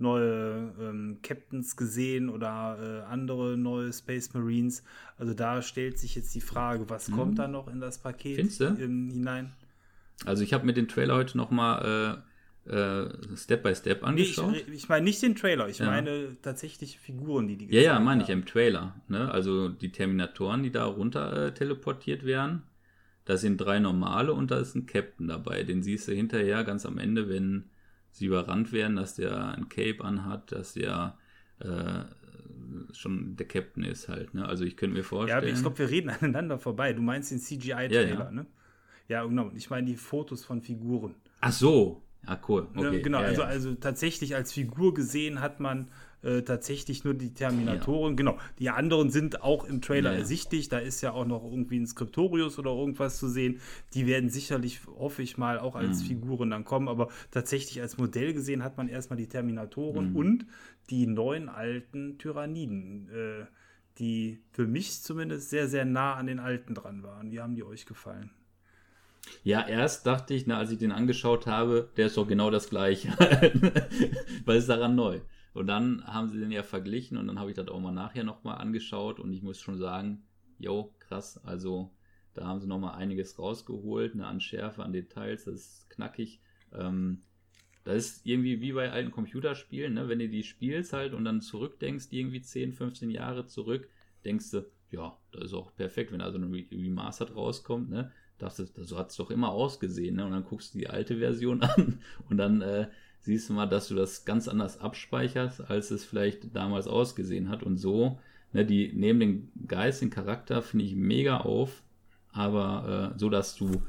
neue ähm, Captains gesehen oder äh, andere neue Space Marines. Also da stellt sich jetzt die Frage, was mhm. kommt da noch in das Paket ähm, hinein? Also ich habe mir den Trailer heute noch mal äh, äh, Step by Step angeschaut. Nee, ich, ich meine nicht den Trailer, ich ja. meine tatsächlich Figuren, die die Ja, ja, meine ich im Trailer. Ne? Also die Terminatoren, die da runter äh, teleportiert werden. Da sind drei normale und da ist ein Captain dabei. Den siehst du hinterher ganz am Ende, wenn sie überrannt werden, dass der ein Cape anhat, dass der äh, schon der Captain ist halt. Ne? Also ich könnte mir vorstellen. Ja, ich glaube, wir reden aneinander vorbei. Du meinst den CGI-Trailer, ja, ja. ne? Ja, genau. Ich meine die Fotos von Figuren. Ach so. Ja, cool. Ne, okay. genau, ja, also, also tatsächlich als Figur gesehen hat man äh, tatsächlich nur die Terminatoren. Ja. Genau, die anderen sind auch im Trailer ja. ersichtlich. Da ist ja auch noch irgendwie ein Skriptorius oder irgendwas zu sehen. Die werden sicherlich, hoffe ich mal, auch als mhm. Figuren dann kommen. Aber tatsächlich als Modell gesehen hat man erstmal die Terminatoren mhm. und die neuen alten Tyranniden. Äh, die für mich zumindest sehr, sehr nah an den alten dran waren. Wie haben die euch gefallen? Ja, erst dachte ich, na, als ich den angeschaut habe, der ist doch genau das gleiche. Weil es daran neu. Und dann haben sie den ja verglichen und dann habe ich das auch mal nachher nochmal angeschaut und ich muss schon sagen, jo, krass, also da haben sie nochmal einiges rausgeholt, eine Anschärfe an Details, das ist knackig. Ähm, das ist irgendwie wie bei alten Computerspielen, ne? wenn du die spielst halt und dann zurückdenkst, irgendwie 10, 15 Jahre zurück, denkst du, ja, das ist auch perfekt, wenn also ein Remastered rauskommt, ne? Dachtest, so hat es doch immer ausgesehen, ne? Und dann guckst du die alte Version an und dann äh, siehst du mal, dass du das ganz anders abspeicherst, als es vielleicht damals ausgesehen hat. Und so, ne, die nehmen den Geist, den Charakter, finde ich mega auf, aber äh, so, dass du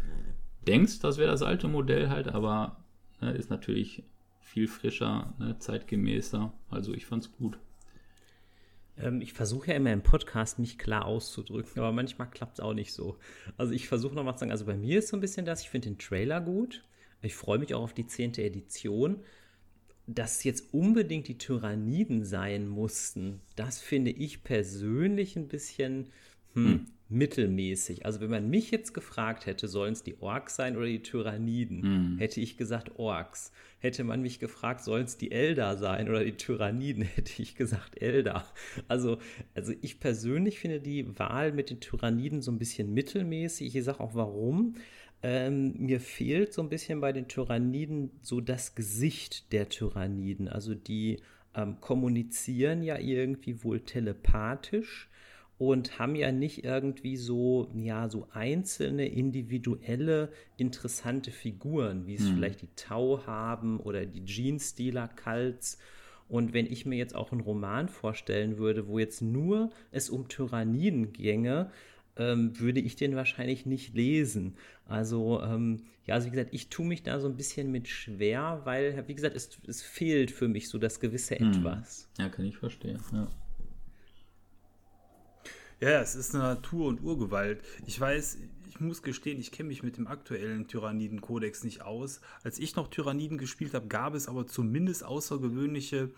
denkst, das wäre das alte Modell halt, aber ne, ist natürlich viel frischer, ne, zeitgemäßer. Also ich fand's gut. Ähm, ich versuche ja immer im Podcast mich klar auszudrücken, aber manchmal klappt es auch nicht so. Also ich versuche nochmal zu sagen, also bei mir ist so ein bisschen das, ich finde den Trailer gut. Ich freue mich auch auf die zehnte Edition. Dass jetzt unbedingt die Tyranniden sein mussten, das finde ich persönlich ein bisschen hm, hm. mittelmäßig. Also wenn man mich jetzt gefragt hätte, sollen es die Orks sein oder die Tyranniden, hm. hätte ich gesagt Orks. Hätte man mich gefragt, sollen es die Eldar sein oder die Tyranniden, hätte ich gesagt Eldar. Also, also ich persönlich finde die Wahl mit den Tyranniden so ein bisschen mittelmäßig. Ich sage auch warum. Ähm, mir fehlt so ein bisschen bei den Tyranniden so das Gesicht der Tyranniden. Also die ähm, kommunizieren ja irgendwie wohl telepathisch und haben ja nicht irgendwie so, ja, so einzelne, individuelle, interessante Figuren, wie es mhm. vielleicht die Tau haben oder die Jeans-Dealer Cults. Und wenn ich mir jetzt auch einen Roman vorstellen würde, wo jetzt nur es um Tyranniden ginge, ähm, würde ich den wahrscheinlich nicht lesen. Also, ähm, ja, also wie gesagt, ich tue mich da so ein bisschen mit schwer, weil, wie gesagt, es, es fehlt für mich so das gewisse hm. Etwas. Ja, kann ich verstehen. Ja. Ja, es ist eine Natur- und Urgewalt. Ich weiß, ich muss gestehen, ich kenne mich mit dem aktuellen Tyranniden-Kodex nicht aus. Als ich noch Tyranniden gespielt habe, gab es aber zumindest außergewöhnliche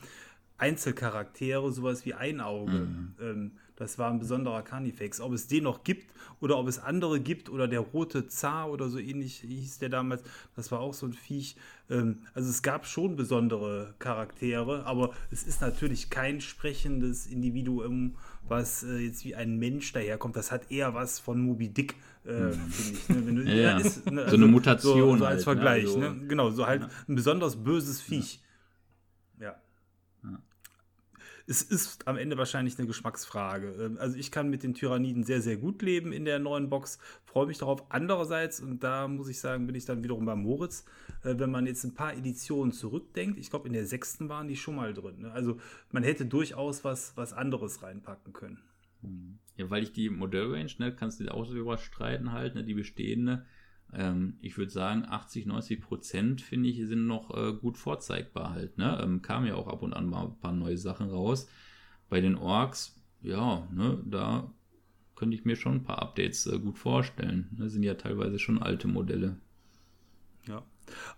Einzelcharaktere, sowas wie Einauge. Mhm. Ähm, das war ein besonderer Carnifex. Ob es den noch gibt oder ob es andere gibt oder der rote Zar oder so ähnlich hieß der damals, das war auch so ein Viech. Ähm, also es gab schon besondere Charaktere, aber es ist natürlich kein sprechendes Individuum, was äh, jetzt wie ein Mensch daherkommt. Das hat eher was von Moby Dick. Äh, hm. ich, ne? du, ja. Ist, ne? also so eine Mutation. So, so als halt? Vergleich. Ne? Also, genau, so halt ja. ein besonders böses Viech. Ja es ist am Ende wahrscheinlich eine Geschmacksfrage. Ähm, also ich kann mit den Tyranniden sehr, sehr gut leben in der neuen Box, freue mich darauf. Andererseits, und da muss ich sagen, bin ich dann wiederum bei Moritz, äh, wenn man jetzt ein paar Editionen zurückdenkt, ich glaube in der sechsten waren die schon mal drin. Ne? Also man hätte durchaus was, was anderes reinpacken können. Hm. Ja, weil ich die Modellrange, ne, kannst du auch so überstreiten halt, ne, die bestehende, ähm, ich würde sagen, 80, 90 Prozent, finde ich, sind noch äh, gut vorzeigbar halt. Ne? Ähm, kamen ja auch ab und an mal ein paar neue Sachen raus. Bei den Orks, ja, ne, da könnte ich mir schon ein paar Updates äh, gut vorstellen. Das ne? sind ja teilweise schon alte Modelle. Ja.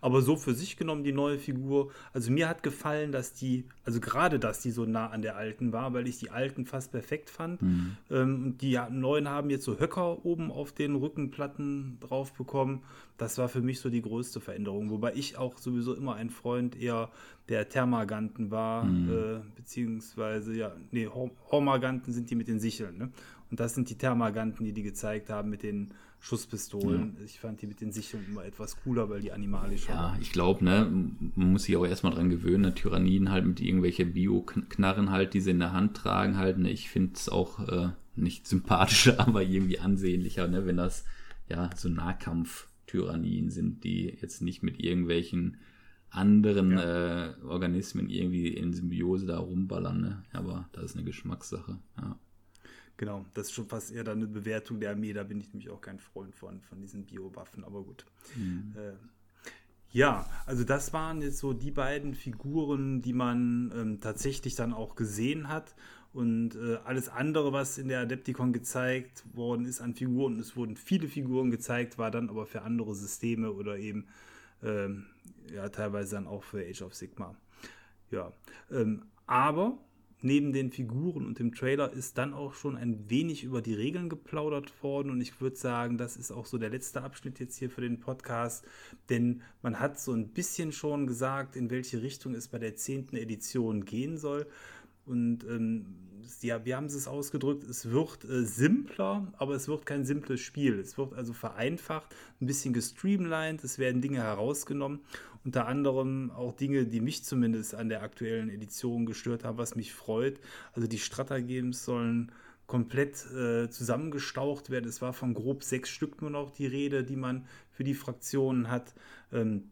Aber so für sich genommen die neue Figur, also mir hat gefallen, dass die, also gerade, dass die so nah an der alten war, weil ich die alten fast perfekt fand. Mhm. Ähm, die neuen haben jetzt so Höcker oben auf den Rückenplatten drauf bekommen. Das war für mich so die größte Veränderung. Wobei ich auch sowieso immer ein Freund eher der Thermaganten war, mhm. äh, beziehungsweise, ja, nee, Hormaganten sind die mit den Sicheln, ne? Und das sind die Thermaganten, die die gezeigt haben mit den Schusspistolen. Ja. Ich fand die mit den Sicherungen immer etwas cooler, weil die animalisch Ja, waren. ich glaube, ne, man muss sich auch erstmal dran gewöhnen, ne, Tyranniden halt mit irgendwelchen Bio-Knarren halt, die sie in der Hand tragen halt. Ne, ich finde es auch äh, nicht sympathischer, aber irgendwie ansehnlicher, ne, wenn das ja so Nahkampf-Tyranniden sind, die jetzt nicht mit irgendwelchen anderen ja. äh, Organismen irgendwie in Symbiose da rumballern. Ne? Aber das ist eine Geschmackssache. Ja. Genau, das ist schon fast eher dann eine Bewertung der Armee. Da bin ich nämlich auch kein Freund von, von diesen Biowaffen, aber gut. Mhm. Äh, ja, also das waren jetzt so die beiden Figuren, die man ähm, tatsächlich dann auch gesehen hat. Und äh, alles andere, was in der Adepticon gezeigt worden ist an Figuren, es wurden viele Figuren gezeigt, war dann aber für andere Systeme oder eben ähm, ja teilweise dann auch für Age of Sigma. Ja, ähm, aber neben den Figuren und dem Trailer ist dann auch schon ein wenig über die Regeln geplaudert worden und ich würde sagen, das ist auch so der letzte Abschnitt jetzt hier für den Podcast, denn man hat so ein bisschen schon gesagt, in welche Richtung es bei der zehnten Edition gehen soll und ähm, ja, wie haben es ausgedrückt? Es wird äh, simpler, aber es wird kein simples Spiel. Es wird also vereinfacht, ein bisschen gestreamlined, es werden Dinge herausgenommen unter anderem auch Dinge, die mich zumindest an der aktuellen Edition gestört haben, was mich freut. Also die Strata-Games sollen komplett äh, zusammengestaucht werden. Es war von grob sechs Stück nur noch die Rede, die man für die Fraktionen hat. Ähm,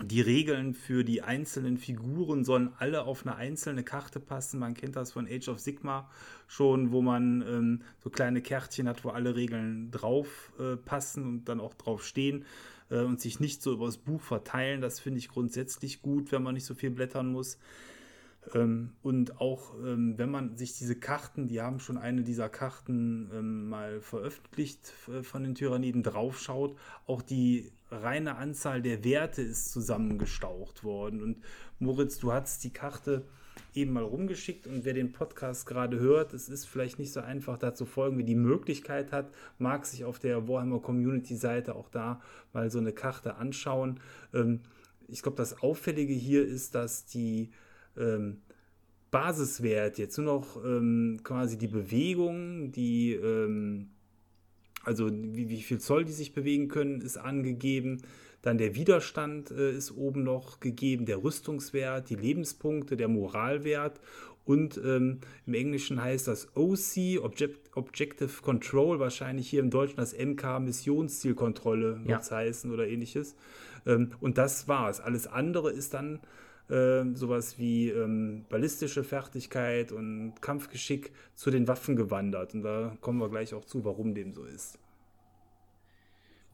die Regeln für die einzelnen Figuren sollen alle auf eine einzelne Karte passen. Man kennt das von Age of Sigma schon, wo man ähm, so kleine Kärtchen hat, wo alle Regeln drauf äh, passen und dann auch drauf stehen äh, und sich nicht so übers Buch verteilen. Das finde ich grundsätzlich gut, wenn man nicht so viel blättern muss. Ähm, und auch ähm, wenn man sich diese Karten, die haben schon eine dieser Karten ähm, mal veröffentlicht äh, von den Tyranniden, draufschaut, auch die reine Anzahl der Werte ist zusammengestaucht worden. Und Moritz, du hast die Karte eben mal rumgeschickt und wer den Podcast gerade hört, es ist vielleicht nicht so einfach da zu folgen, wie die Möglichkeit hat, mag sich auf der Warhammer Community Seite auch da mal so eine Karte anschauen. Ähm, ich glaube, das Auffällige hier ist, dass die ähm, Basiswert jetzt nur noch ähm, quasi die Bewegung, die also wie, wie viel Zoll die sich bewegen können, ist angegeben. Dann der Widerstand äh, ist oben noch gegeben, der Rüstungswert, die Lebenspunkte, der Moralwert Und ähm, im Englischen heißt das OC, Object, Objective Control, wahrscheinlich hier im Deutschen das MK, Missionszielkontrolle ja. wird es heißen oder ähnliches. Ähm, und das war's. Alles andere ist dann äh, sowas wie ähm, ballistische Fertigkeit und Kampfgeschick zu den Waffen gewandert. Und da kommen wir gleich auch zu, warum dem so ist.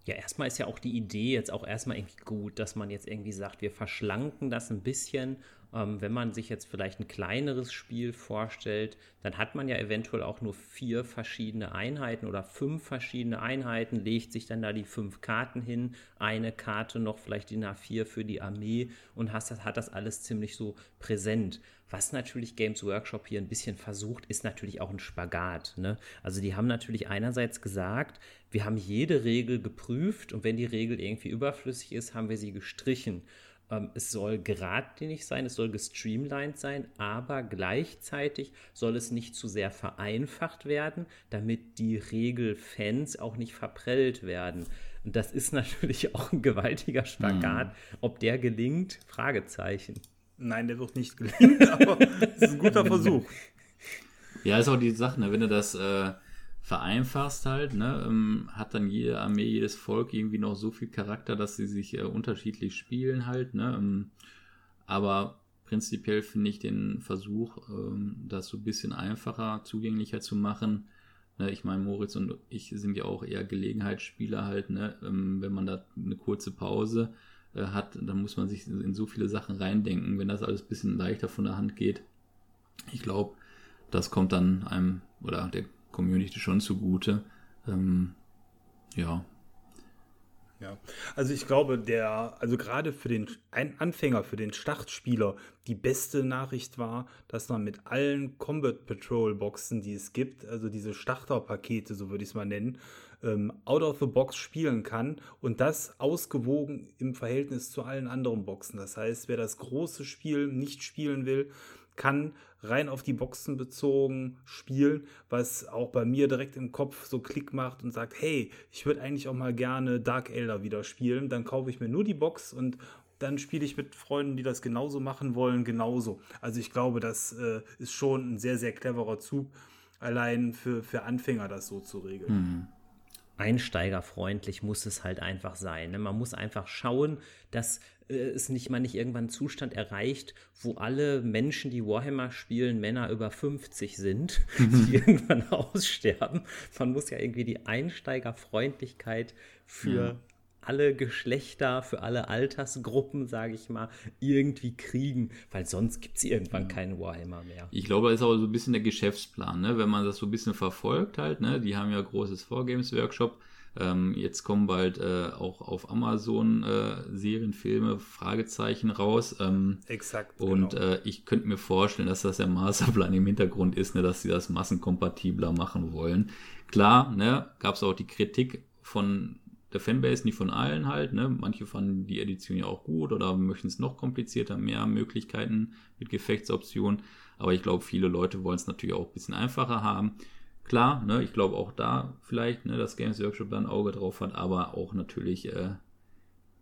Ja, erstmal ist ja auch die Idee jetzt auch erstmal irgendwie gut, dass man jetzt irgendwie sagt, wir verschlanken das ein bisschen ähm, wenn man sich jetzt vielleicht ein kleineres Spiel vorstellt, dann hat man ja eventuell auch nur vier verschiedene Einheiten oder fünf verschiedene Einheiten, legt sich dann da die fünf Karten hin, eine Karte noch vielleicht die A4 für die Armee und hast, hat das alles ziemlich so präsent. Was natürlich Games Workshop hier ein bisschen versucht, ist natürlich auch ein Spagat. Ne? Also die haben natürlich einerseits gesagt, wir haben jede Regel geprüft und wenn die Regel irgendwie überflüssig ist, haben wir sie gestrichen. Ähm, es soll geradlinig sein, es soll gestreamlined sein, aber gleichzeitig soll es nicht zu sehr vereinfacht werden, damit die Regelfans auch nicht verprellt werden. Und das ist natürlich auch ein gewaltiger Spagat. Mhm. Ob der gelingt? Fragezeichen. Nein, der wird nicht gelingen, aber es ist ein guter Versuch. Ja, ist auch die Sache, ne? wenn du das äh, vereinfachst halt, ne, ähm, hat dann jede Armee, jedes Volk irgendwie noch so viel Charakter, dass sie sich äh, unterschiedlich spielen halt, ne, ähm, aber prinzipiell finde ich den Versuch, ähm, das so ein bisschen einfacher, zugänglicher zu machen. Ne, ich meine, Moritz und ich sind ja auch eher Gelegenheitsspieler halt, ne, ähm, wenn man da eine kurze Pause äh, hat, dann muss man sich in so viele Sachen reindenken, wenn das alles ein bisschen leichter von der Hand geht. Ich glaube, das kommt dann einem oder der Community schon zugute. Ähm, ja. Ja, also ich glaube, der, also gerade für den Anfänger, für den Startspieler, die beste Nachricht war, dass man mit allen Combat Patrol Boxen, die es gibt, also diese Starterpakete, so würde ich es mal nennen, ähm, out of the box spielen kann und das ausgewogen im Verhältnis zu allen anderen Boxen. Das heißt, wer das große Spiel nicht spielen will, kann rein auf die Boxen bezogen spielen, was auch bei mir direkt im Kopf so Klick macht und sagt, hey, ich würde eigentlich auch mal gerne Dark Elder wieder spielen. Dann kaufe ich mir nur die Box und dann spiele ich mit Freunden, die das genauso machen wollen, genauso. Also ich glaube, das äh, ist schon ein sehr, sehr cleverer Zug, allein für, für Anfänger das so zu regeln. Mhm einsteigerfreundlich muss es halt einfach sein. Ne? Man muss einfach schauen, dass äh, es nicht man nicht irgendwann einen Zustand erreicht, wo alle Menschen, die Warhammer spielen, Männer über 50 sind, die irgendwann aussterben. Man muss ja irgendwie die Einsteigerfreundlichkeit für ja alle Geschlechter, für alle Altersgruppen, sage ich mal, irgendwie kriegen, weil sonst gibt es irgendwann ja. keinen Warhammer mehr. Ich glaube, das ist auch so ein bisschen der Geschäftsplan, ne? wenn man das so ein bisschen verfolgt halt. Ne? Die haben ja großes Vorgames-Workshop. Ähm, jetzt kommen bald äh, auch auf Amazon äh, Serienfilme, Fragezeichen raus. Ähm, Exakt. Und genau. äh, ich könnte mir vorstellen, dass das der Masterplan im Hintergrund ist, ne, dass sie das massenkompatibler machen wollen. Klar, ne, gab es auch die Kritik von der Fanbase, nicht von allen halt. Ne? Manche fanden die Edition ja auch gut oder möchten es noch komplizierter, mehr Möglichkeiten mit Gefechtsoptionen. Aber ich glaube, viele Leute wollen es natürlich auch ein bisschen einfacher haben. Klar, ne, ich glaube auch da vielleicht, ne, dass Games Workshop da ein Auge drauf hat, aber auch natürlich äh,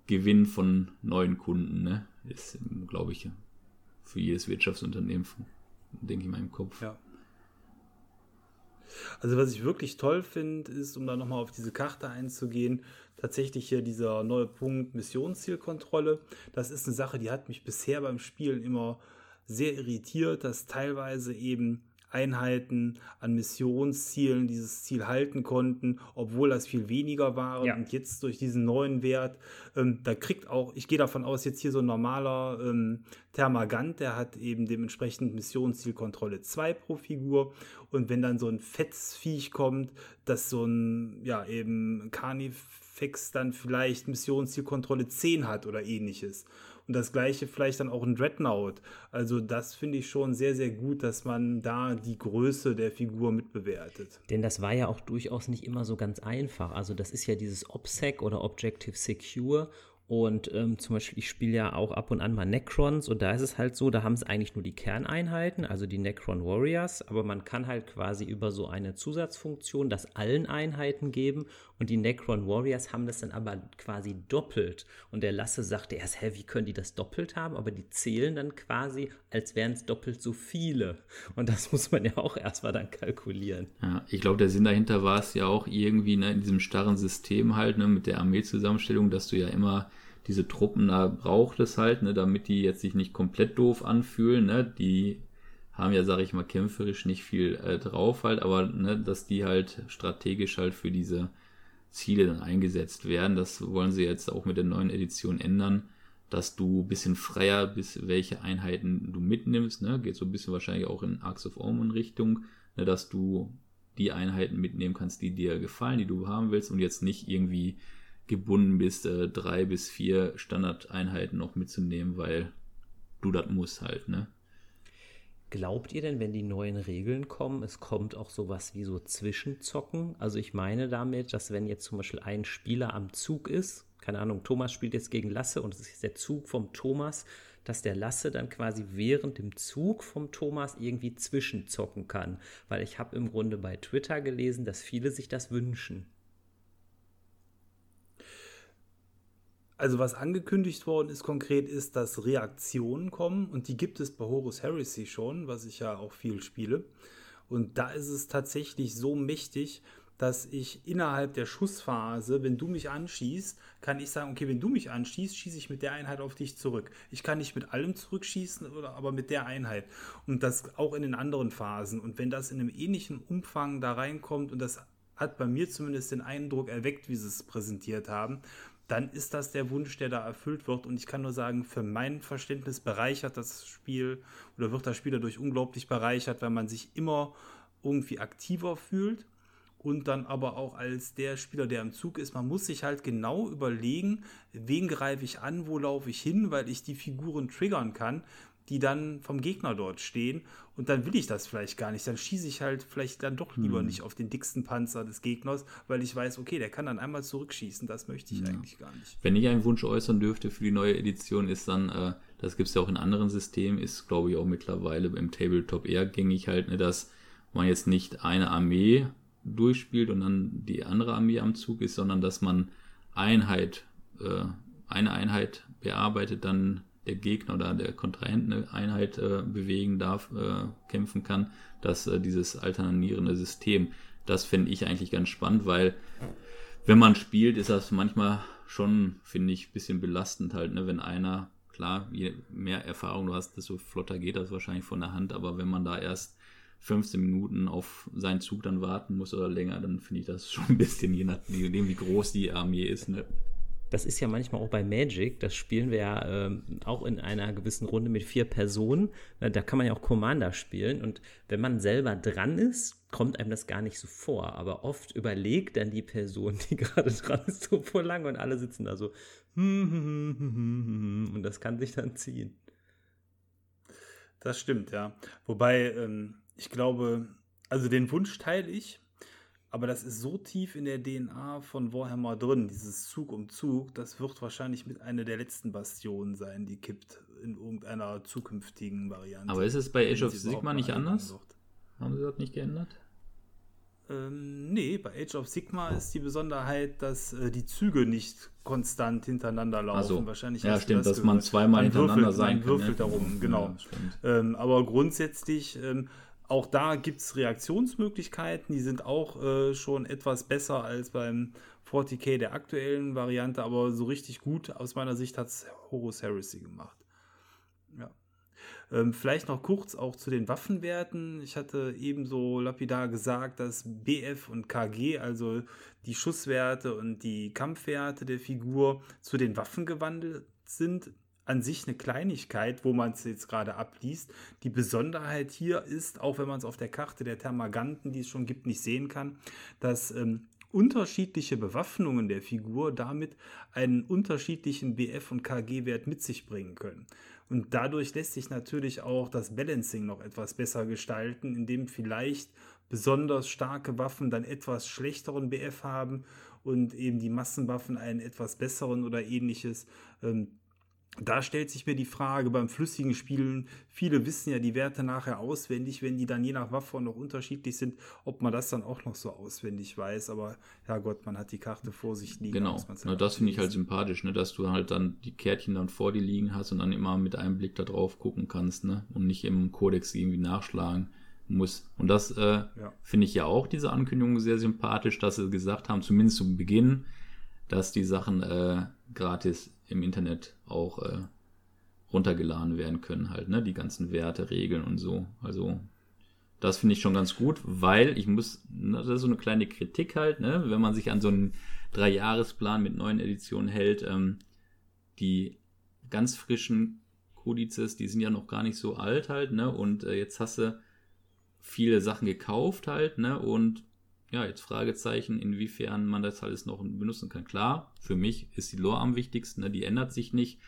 Gewinn von neuen Kunden, ne, ist, glaube ich, für jedes Wirtschaftsunternehmen, denke ich mal im Kopf. Ja. Also was ich wirklich toll finde, ist, um da nochmal auf diese Karte einzugehen, tatsächlich hier dieser neue Punkt Missionszielkontrolle. Das ist eine Sache, die hat mich bisher beim Spielen immer sehr irritiert, dass teilweise eben Einheiten an Missionszielen dieses Ziel halten konnten, obwohl das viel weniger war. Ja. Und jetzt durch diesen neuen Wert, ähm, da kriegt auch, ich gehe davon aus, jetzt hier so ein normaler ähm, Thermagant, der hat eben dementsprechend Missionszielkontrolle 2 pro Figur. Und wenn dann so ein Fetzviech kommt, das so ein, ja, eben Carnifex dann vielleicht Missionszielkontrolle 10 hat oder ähnliches. Und das gleiche vielleicht dann auch ein Dreadnought. Also das finde ich schon sehr, sehr gut, dass man da die Größe der Figur mitbewertet. Denn das war ja auch durchaus nicht immer so ganz einfach. Also das ist ja dieses OPSEC oder Objective Secure Und ähm, zum Beispiel, ich spiele ja auch ab und an mal Necrons und da ist es halt so, da haben es eigentlich nur die Kerneinheiten, also die Necron Warriors, aber man kann halt quasi über so eine Zusatzfunktion das allen Einheiten geben und die Necron Warriors haben das dann aber quasi doppelt. Und der Lasse sagte erst, hä, wie können die das doppelt haben? Aber die zählen dann quasi, als wären es doppelt so viele. Und das muss man ja auch erstmal dann kalkulieren. Ja, ich glaube, der Sinn dahinter war es ja auch irgendwie ne, in diesem starren System halt, ne, mit der Armeezusammenstellung, dass du ja immer diese Truppen da braucht es halt, ne, damit die jetzt sich nicht komplett doof anfühlen, ne, die haben ja, sage ich mal, kämpferisch nicht viel äh, drauf halt, aber ne, dass die halt strategisch halt für diese Ziele dann eingesetzt werden, das wollen sie jetzt auch mit der neuen Edition ändern, dass du ein bisschen freier bist, welche Einheiten du mitnimmst, ne, geht so ein bisschen wahrscheinlich auch in Arcs of Ormond Richtung, ne, dass du die Einheiten mitnehmen kannst, die dir gefallen, die du haben willst und jetzt nicht irgendwie gebunden bist, äh, drei bis vier Standardeinheiten noch mitzunehmen, weil du das musst halt, ne? Glaubt ihr denn, wenn die neuen Regeln kommen, es kommt auch sowas wie so Zwischenzocken? Also ich meine damit, dass wenn jetzt zum Beispiel ein Spieler am Zug ist, keine Ahnung, Thomas spielt jetzt gegen Lasse und es ist der Zug vom Thomas, dass der Lasse dann quasi während dem Zug vom Thomas irgendwie zwischenzocken kann. Weil ich habe im Grunde bei Twitter gelesen, dass viele sich das wünschen. Also was angekündigt worden ist konkret, ist, dass Reaktionen kommen und die gibt es bei Horus Heresy schon, was ich ja auch viel spiele. Und da ist es tatsächlich so mächtig, dass ich innerhalb der Schussphase, wenn du mich anschießt, kann ich sagen, okay, wenn du mich anschießt, schieße ich mit der Einheit auf dich zurück. Ich kann nicht mit allem zurückschießen, aber mit der Einheit. Und das auch in den anderen Phasen. Und wenn das in einem ähnlichen Umfang da reinkommt, und das hat bei mir zumindest den Eindruck erweckt, wie sie es präsentiert haben, dann ist das der Wunsch, der da erfüllt wird. Und ich kann nur sagen, für mein Verständnis bereichert das Spiel oder wird das Spiel dadurch unglaublich bereichert, weil man sich immer irgendwie aktiver fühlt und dann aber auch als der Spieler, der im Zug ist, man muss sich halt genau überlegen, wen greife ich an, wo laufe ich hin, weil ich die Figuren triggern kann, die dann vom Gegner dort stehen. Und dann will ich das vielleicht gar nicht. Dann schieße ich halt vielleicht dann doch lieber hm. nicht auf den dicksten Panzer des Gegners, weil ich weiß, okay, der kann dann einmal zurückschießen. Das möchte ich ja. eigentlich gar nicht. Wenn ich einen Wunsch äußern dürfte für die neue Edition, ist dann, äh, das gibt es ja auch in anderen Systemen, ist glaube ich auch mittlerweile im Tabletop eher gängig halt, ne, dass man jetzt nicht eine Armee durchspielt und dann die andere Armee am Zug ist, sondern dass man Einheit, äh, eine Einheit bearbeitet, dann der Gegner oder der Kontrahent eine Einheit äh, bewegen darf, äh, kämpfen kann, dass äh, dieses alternierende System, das finde ich eigentlich ganz spannend, weil wenn man spielt, ist das manchmal schon, finde ich, ein bisschen belastend halt, ne? wenn einer, klar, je mehr Erfahrung du hast, desto flotter geht das wahrscheinlich von der Hand, aber wenn man da erst 15 Minuten auf seinen Zug dann warten muss oder länger, dann finde ich das schon ein bisschen, je nachdem, wie groß die Armee ist, ne? Das ist ja manchmal auch bei Magic, das spielen wir ja ähm, auch in einer gewissen Runde mit vier Personen. Da kann man ja auch Commander spielen und wenn man selber dran ist, kommt einem das gar nicht so vor. Aber oft überlegt dann die Person, die gerade dran ist, so vor lang und alle sitzen da so und das kann sich dann ziehen. Das stimmt, ja. Wobei ähm, ich glaube, also den Wunsch teile ich aber das ist so tief in der DNA von Warhammer drin, dieses Zug um Zug, das wird wahrscheinlich mit einer der letzten Bastionen sein, die kippt in irgendeiner zukünftigen Variante. Aber ist es bei Age of Sigma nicht anders? Haben sie das nicht geändert? Ähm, nee, bei Age of Sigma ist die Besonderheit, dass äh, die Züge nicht konstant hintereinander laufen. So. Wahrscheinlich ja, stimmt, das dass man zweimal hintereinander sein kann. Würfelt darum, genau. Ja, ähm, aber grundsätzlich ähm, auch da gibt es Reaktionsmöglichkeiten, die sind auch äh, schon etwas besser als beim 40k der aktuellen Variante, aber so richtig gut aus meiner Sicht hat es Horus Heresy gemacht. Ja. Ähm, vielleicht noch kurz auch zu den Waffenwerten. Ich hatte ebenso lapidar gesagt, dass BF und KG, also die Schusswerte und die Kampfwerte der Figur, zu den Waffen gewandelt sind an sich eine Kleinigkeit, wo man es jetzt gerade abliest. Die Besonderheit hier ist, auch wenn man es auf der Karte der Thermaganten, die es schon gibt, nicht sehen kann, dass ähm, unterschiedliche Bewaffnungen der Figur damit einen unterschiedlichen BF- und KG-Wert mit sich bringen können. Und dadurch lässt sich natürlich auch das Balancing noch etwas besser gestalten, indem vielleicht besonders starke Waffen dann etwas schlechteren BF haben und eben die Massenwaffen einen etwas besseren oder ähnliches. Ähm, da stellt sich mir die Frage beim flüssigen Spielen, viele wissen ja die Werte nachher auswendig, wenn die dann je nach Waffe noch unterschiedlich sind, ob man das dann auch noch so auswendig weiß. Aber ja Gott, man hat die Karte vor sich liegen. Genau, Na, das finde ich halt sympathisch, ne? dass du halt dann die Kärtchen dann vor dir liegen hast und dann immer mit einem Blick da drauf gucken kannst ne? und nicht im Kodex irgendwie nachschlagen muss. Und das äh, ja. finde ich ja auch, diese Ankündigung, sehr sympathisch, dass sie gesagt haben, zumindest zu Beginn, dass die Sachen äh, gratis im Internet auch äh, runtergeladen werden können, halt, ne? Die ganzen Werte, Regeln und so. Also, das finde ich schon ganz gut, weil ich muss, das ist so eine kleine Kritik halt, ne? Wenn man sich an so einen Dreijahresplan mit neuen Editionen hält, ähm, die ganz frischen Kodizes, die sind ja noch gar nicht so alt halt, ne? Und äh, jetzt hast du viele Sachen gekauft halt, ne? Und ja, jetzt Fragezeichen, inwiefern man das alles noch benutzen kann. Klar, für mich ist die Lore am wichtigsten, ne? die ändert sich nicht.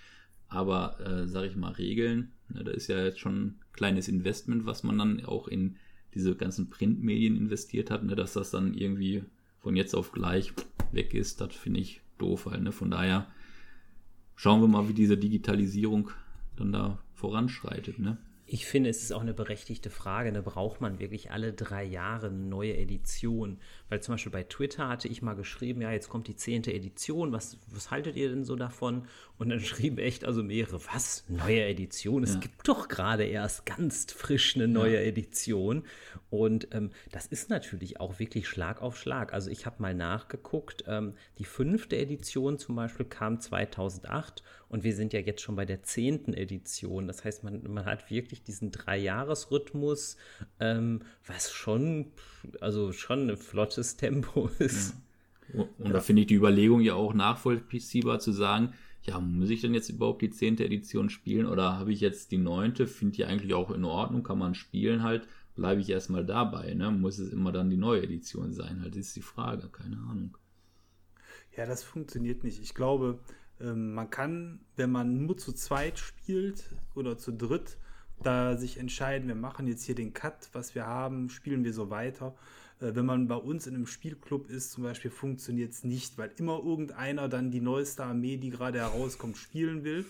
Aber, äh, sag ich mal, Regeln, ne? da ist ja jetzt schon ein kleines Investment, was man dann auch in diese ganzen Printmedien investiert hat, ne? dass das dann irgendwie von jetzt auf gleich weg ist, das finde ich doof halt. Ne? Von daher schauen wir mal, wie diese Digitalisierung dann da voranschreitet. Ne? Ich finde, es ist auch eine berechtigte Frage. Da braucht man wirklich alle drei Jahre eine neue Edition. Weil zum Beispiel bei Twitter hatte ich mal geschrieben, ja, jetzt kommt die zehnte Edition. Was, was haltet ihr denn so davon? Und dann schrieben echt also mehrere, was? Neue Edition? Es ja. gibt doch gerade erst ganz frisch eine neue ja. Edition. Und ähm, das ist natürlich auch wirklich Schlag auf Schlag. Also ich habe mal nachgeguckt. Ähm, die fünfte Edition zum Beispiel kam 2008 und wir sind ja jetzt schon bei der zehnten Edition. Das heißt, man, man hat wirklich diesen Drei-Jahres-Rhythmus, ähm, was schon, also schon ein flottes Tempo ist. Ja. Und ja. da finde ich die Überlegung ja auch nachvollziehbar zu sagen, ja, muss ich denn jetzt überhaupt die zehnte Edition spielen oder habe ich jetzt die neunte? Finde ich eigentlich auch in Ordnung, kann man spielen halt, bleibe ich erstmal dabei, ne? Muss es immer dann die neue Edition sein? Halt, ist die Frage, keine Ahnung. Ja, das funktioniert nicht. Ich glaube, ähm, man kann, wenn man nur zu zweit spielt oder zu dritt, da sich entscheiden, wir machen jetzt hier den Cut, was wir haben, spielen wir so weiter. Äh, wenn man bei uns in einem Spielclub ist, zum Beispiel, funktioniert es nicht, weil immer irgendeiner dann die neueste Armee, die gerade herauskommt, spielen will.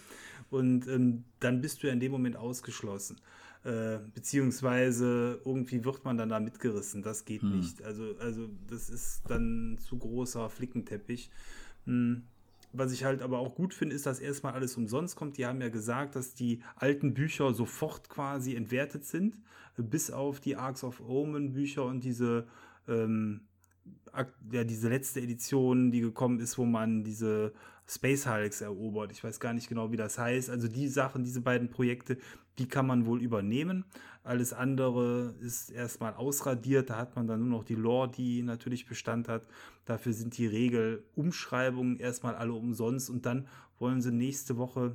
Und ähm, dann bist du ja in dem Moment ausgeschlossen. Äh, beziehungsweise irgendwie wird man dann da mitgerissen. Das geht hm. nicht. Also, also das ist dann zu großer Flickenteppich. Hm. Was ich halt aber auch gut finde, ist, dass erstmal alles umsonst kommt. Die haben ja gesagt, dass die alten Bücher sofort quasi entwertet sind, bis auf die Arcs of Omen Bücher und diese, ähm, ja, diese letzte Edition, die gekommen ist, wo man diese Space Hulks erobert. Ich weiß gar nicht genau, wie das heißt. Also die Sachen, diese beiden Projekte, die kann man wohl übernehmen. Alles andere ist erstmal ausradiert. Da hat man dann nur noch die Lore, die natürlich Bestand hat. Dafür sind die Regelumschreibungen erstmal alle umsonst. Und dann wollen sie nächste Woche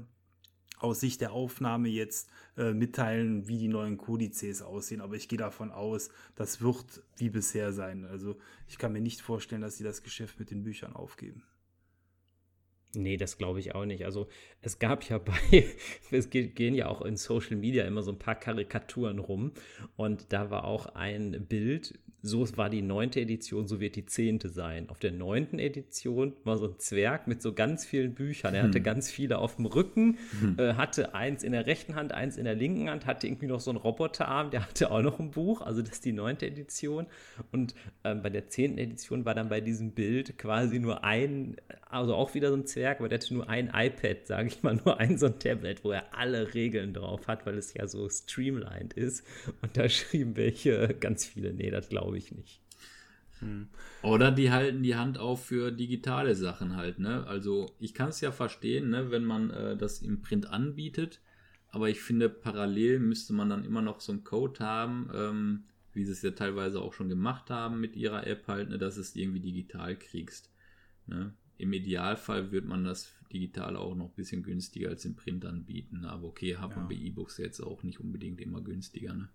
aus Sicht der Aufnahme jetzt äh, mitteilen, wie die neuen Kodizes aussehen. Aber ich gehe davon aus, das wird wie bisher sein. Also ich kann mir nicht vorstellen, dass sie das Geschäft mit den Büchern aufgeben. Nee, das glaube ich auch nicht. Also es gab ja bei, es gehen ja auch in Social Media immer so ein paar Karikaturen rum und da war auch ein Bild, so war die neunte Edition, so wird die zehnte sein. Auf der neunten Edition war so ein Zwerg mit so ganz vielen Büchern. Er hatte hm. ganz viele auf dem Rücken, hm. äh, hatte eins in der rechten Hand, eins in der linken Hand, hatte irgendwie noch so einen Roboterarm, der hatte auch noch ein Buch. Also das ist die neunte Edition. Und äh, bei der zehnten Edition war dann bei diesem Bild quasi nur ein, also auch wieder so ein Zwerg, aber der hatte nur ein iPad, sage ich mal, nur ein so ein Tablet, wo er alle Regeln drauf hat, weil es ja so streamlined ist. Und da schrieben welche ganz viele, nee, das glaube ich nicht. Hm. Oder die halten die Hand auf für digitale Sachen halt, ne? Also ich kann es ja verstehen, ne, wenn man äh, das im Print anbietet, aber ich finde, parallel müsste man dann immer noch so einen Code haben, ähm, wie sie es ja teilweise auch schon gemacht haben mit ihrer App halt, ne, dass es irgendwie digital kriegst. Ne? Im Idealfall wird man das digital auch noch ein bisschen günstiger als im Print anbieten. Aber okay, hat ja. man bei E-Books jetzt auch nicht unbedingt immer günstiger. Ne?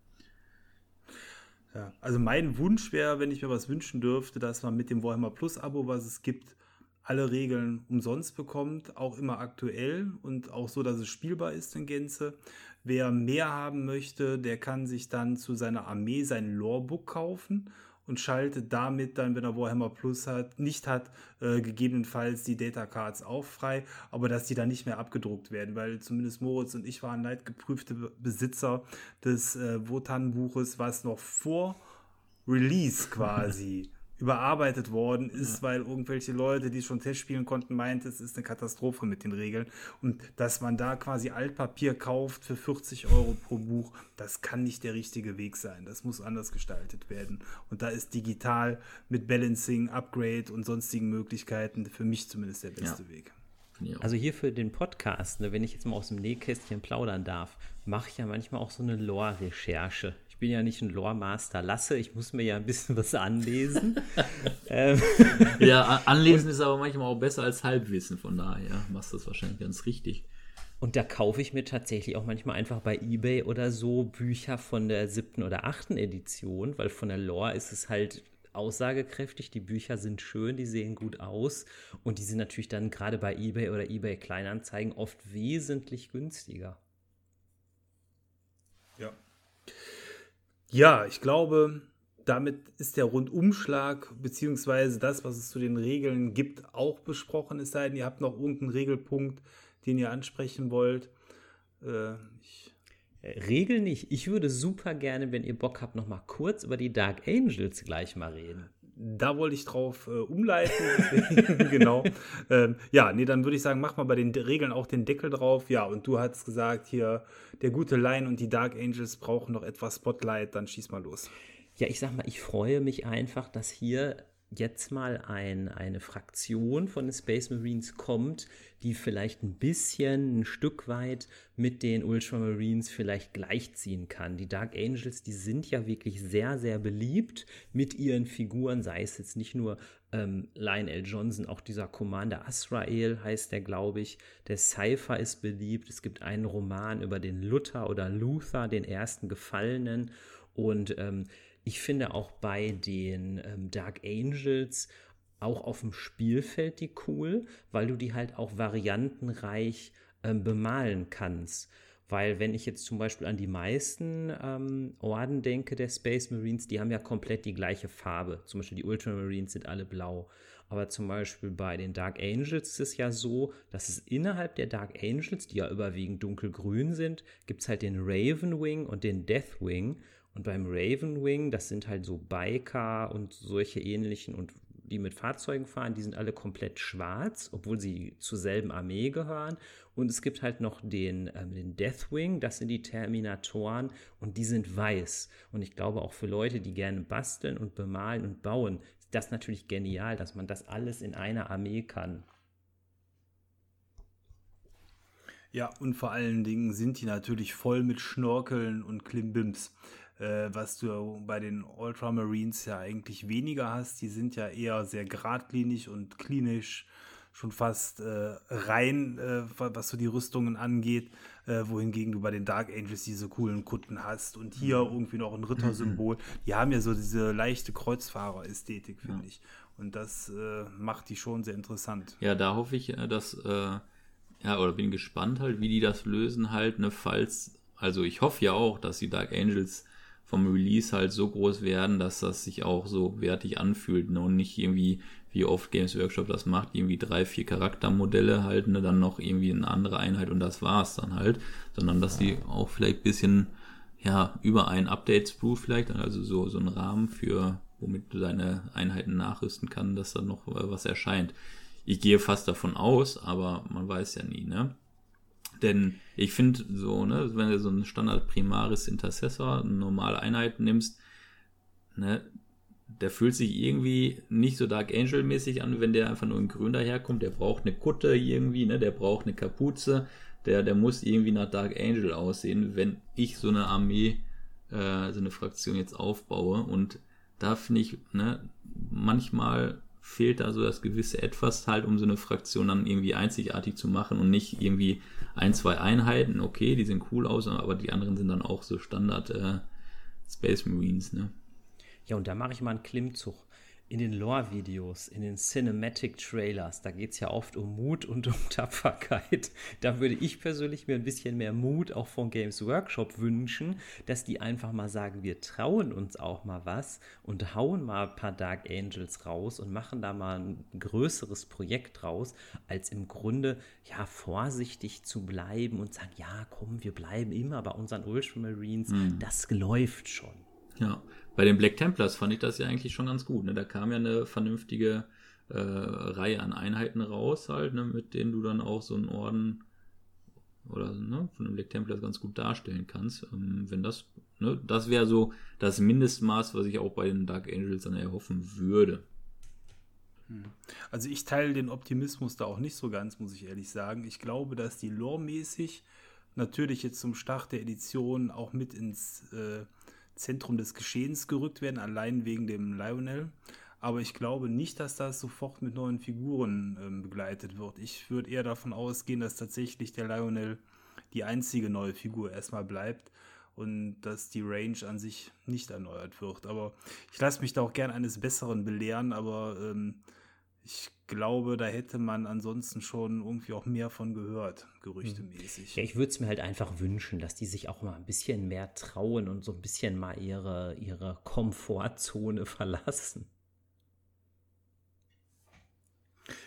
Ja, also mein Wunsch wäre, wenn ich mir was wünschen dürfte, dass man mit dem Warhammer Plus Abo, was es gibt, alle Regeln umsonst bekommt, auch immer aktuell und auch so, dass es spielbar ist in Gänze. Wer mehr haben möchte, der kann sich dann zu seiner Armee sein Lorebook kaufen und schaltet damit dann, wenn er Warhammer Plus hat, nicht hat, äh, gegebenenfalls die Data Cards auch frei, aber dass die dann nicht mehr abgedruckt werden, weil zumindest Moritz und ich waren leidgeprüfte Besitzer des äh, Wotan-Buches, was noch vor Release quasi überarbeitet worden ist, ja. weil irgendwelche Leute, die schon Test spielen konnten, meint, es ist eine Katastrophe mit den Regeln. Und dass man da quasi Altpapier kauft für 40 Euro pro Buch, das kann nicht der richtige Weg sein. Das muss anders gestaltet werden. Und da ist digital mit Balancing, Upgrade und sonstigen Möglichkeiten für mich zumindest der beste ja. Weg. Also hier für den Podcast, ne, wenn ich jetzt mal aus dem Nähkästchen plaudern darf, mache ich ja manchmal auch so eine Lore-Recherche bin ja nicht ein Lore-Master Lasse, ich muss mir ja ein bisschen was anlesen. ähm. Ja, anlesen ist aber manchmal auch besser als Halbwissen, von daher machst du das wahrscheinlich ganz richtig. Und da kaufe ich mir tatsächlich auch manchmal einfach bei eBay oder so Bücher von der siebten oder achten Edition, weil von der Lore ist es halt aussagekräftig, die Bücher sind schön, die sehen gut aus und die sind natürlich dann gerade bei eBay oder eBay Kleinanzeigen oft wesentlich günstiger. Ja, ja, ich glaube, damit ist der Rundumschlag beziehungsweise das, was es zu den Regeln gibt, auch besprochen. Es sei denn, ihr habt noch irgendeinen Regelpunkt, den ihr ansprechen wollt. Äh, äh, Regel nicht. Ich würde super gerne, wenn ihr Bock habt, noch mal kurz über die Dark Angels gleich mal reden. Da wollte ich drauf äh, umleiten. genau. Ähm, ja, nee, dann würde ich sagen, mach mal bei den Regeln auch den Deckel drauf. Ja, und du hast gesagt, hier, der gute Lion und die Dark Angels brauchen noch etwas Spotlight, dann schieß mal los. Ja, ich sag mal, ich freue mich einfach, dass hier jetzt mal ein, eine Fraktion von den Space Marines kommt, die vielleicht ein bisschen, ein Stück weit mit den Ultramarines vielleicht gleichziehen kann. Die Dark Angels, die sind ja wirklich sehr, sehr beliebt mit ihren Figuren, sei es jetzt nicht nur ähm, Lionel Johnson, auch dieser Commander Asrael heißt der, glaube ich. Der Cypher ist beliebt. Es gibt einen Roman über den Luther oder Luther, den ersten Gefallenen. Und ähm, ich finde auch bei den ähm, Dark Angels auch auf dem Spielfeld die cool, weil du die halt auch variantenreich ähm, bemalen kannst. Weil wenn ich jetzt zum Beispiel an die meisten ähm, Orden denke der Space Marines, die haben ja komplett die gleiche Farbe. Zum Beispiel die Ultramarines sind alle blau. Aber zum Beispiel bei den Dark Angels ist es ja so, dass es innerhalb der Dark Angels, die ja überwiegend dunkelgrün sind, gibt es halt den Ravenwing und den Deathwing. Und beim Ravenwing, das sind halt so Biker und solche ähnlichen und die mit Fahrzeugen fahren, die sind alle komplett schwarz, obwohl sie zur selben Armee gehören. Und es gibt halt noch den, ähm, den Deathwing, das sind die Terminatoren und die sind weiß. Und ich glaube auch für Leute, die gerne basteln und bemalen und bauen, ist das natürlich genial, dass man das alles in einer Armee kann. Ja, und vor allen Dingen sind die natürlich voll mit Schnorkeln und Klimbims äh, was du bei den Ultramarines ja eigentlich weniger hast. Die sind ja eher sehr geradlinig und klinisch, schon fast äh, rein, äh, was so die Rüstungen angeht, äh, wohingegen du bei den Dark Angels diese coolen Kutten hast und hier mhm. irgendwie noch ein Rittersymbol. Die haben ja so diese leichte Kreuzfahrer-Ästhetik, finde ja. ich. Und das äh, macht die schon sehr interessant. Ja, da hoffe ich, äh, dass, ja, oder bin gespannt halt, wie die das lösen halt, ne, falls, also ich hoffe ja auch, dass die Dark Angels vom Release halt so groß werden, dass das sich auch so wertig anfühlt ne? und nicht irgendwie, wie oft Games Workshop das macht, irgendwie drei, vier Charaktermodelle halt, ne? dann noch irgendwie eine andere Einheit und das war's dann halt, sondern dass die auch vielleicht ein bisschen, ja, über ein Update-Sprue vielleicht, also so, so ein Rahmen für, womit du deine Einheiten nachrüsten kannst, dass da noch äh, was erscheint. Ich gehe fast davon aus, aber man weiß ja nie, ne? Denn ich finde so, ne, wenn du so einen Standard Primaris Intercessor, eine normale Einheit nimmst, ne, der fühlt sich irgendwie nicht so Dark Angel mäßig an, wenn der einfach nur in grün daherkommt. Der braucht eine Kutte irgendwie, ne, der braucht eine Kapuze, der, der muss irgendwie nach Dark Angel aussehen, wenn ich so eine Armee, äh, so eine Fraktion jetzt aufbaue. Und da finde ich, ne, manchmal fehlt da so das gewisse Etwas halt, um so eine Fraktion dann irgendwie einzigartig zu machen und nicht irgendwie ein, zwei Einheiten, okay, die sehen cool aus, aber die anderen sind dann auch so Standard äh, Space Marines, ne? Ja, und da mache ich mal einen Klimmzug. In den Lore-Videos, in den Cinematic-Trailers, da geht es ja oft um Mut und um Tapferkeit. Da würde ich persönlich mir ein bisschen mehr Mut auch von Games Workshop wünschen, dass die einfach mal sagen, wir trauen uns auch mal was und hauen mal ein paar Dark Angels raus und machen da mal ein größeres Projekt raus, als im Grunde ja vorsichtig zu bleiben und sagen, ja komm, wir bleiben immer bei unseren Ultramarines, mhm. das läuft schon. Ja, bei den Black Templars fand ich das ja eigentlich schon ganz gut. Ne? Da kam ja eine vernünftige äh, Reihe an Einheiten raus, halt, ne? mit denen du dann auch so einen Orden oder ne, von den Black Templars ganz gut darstellen kannst. Ähm, wenn das, ne, das wäre so das Mindestmaß, was ich auch bei den Dark Angels dann erhoffen würde. Hm. Also ich teile den Optimismus da auch nicht so ganz, muss ich ehrlich sagen. Ich glaube, dass die lore-mäßig natürlich jetzt zum Start der Edition auch mit ins äh, Zentrum des Geschehens gerückt werden, allein wegen dem Lionel. Aber ich glaube nicht, dass das sofort mit neuen Figuren ähm, begleitet wird. Ich würde eher davon ausgehen, dass tatsächlich der Lionel die einzige neue Figur erstmal bleibt und dass die Range an sich nicht erneuert wird. Aber ich lasse mich da auch gern eines Besseren belehren, aber ähm, ich glaube, da hätte man ansonsten schon irgendwie auch mehr von gehört, gerüchtemäßig. Ja, ich würde es mir halt einfach wünschen, dass die sich auch mal ein bisschen mehr trauen und so ein bisschen mal ihre, ihre Komfortzone verlassen.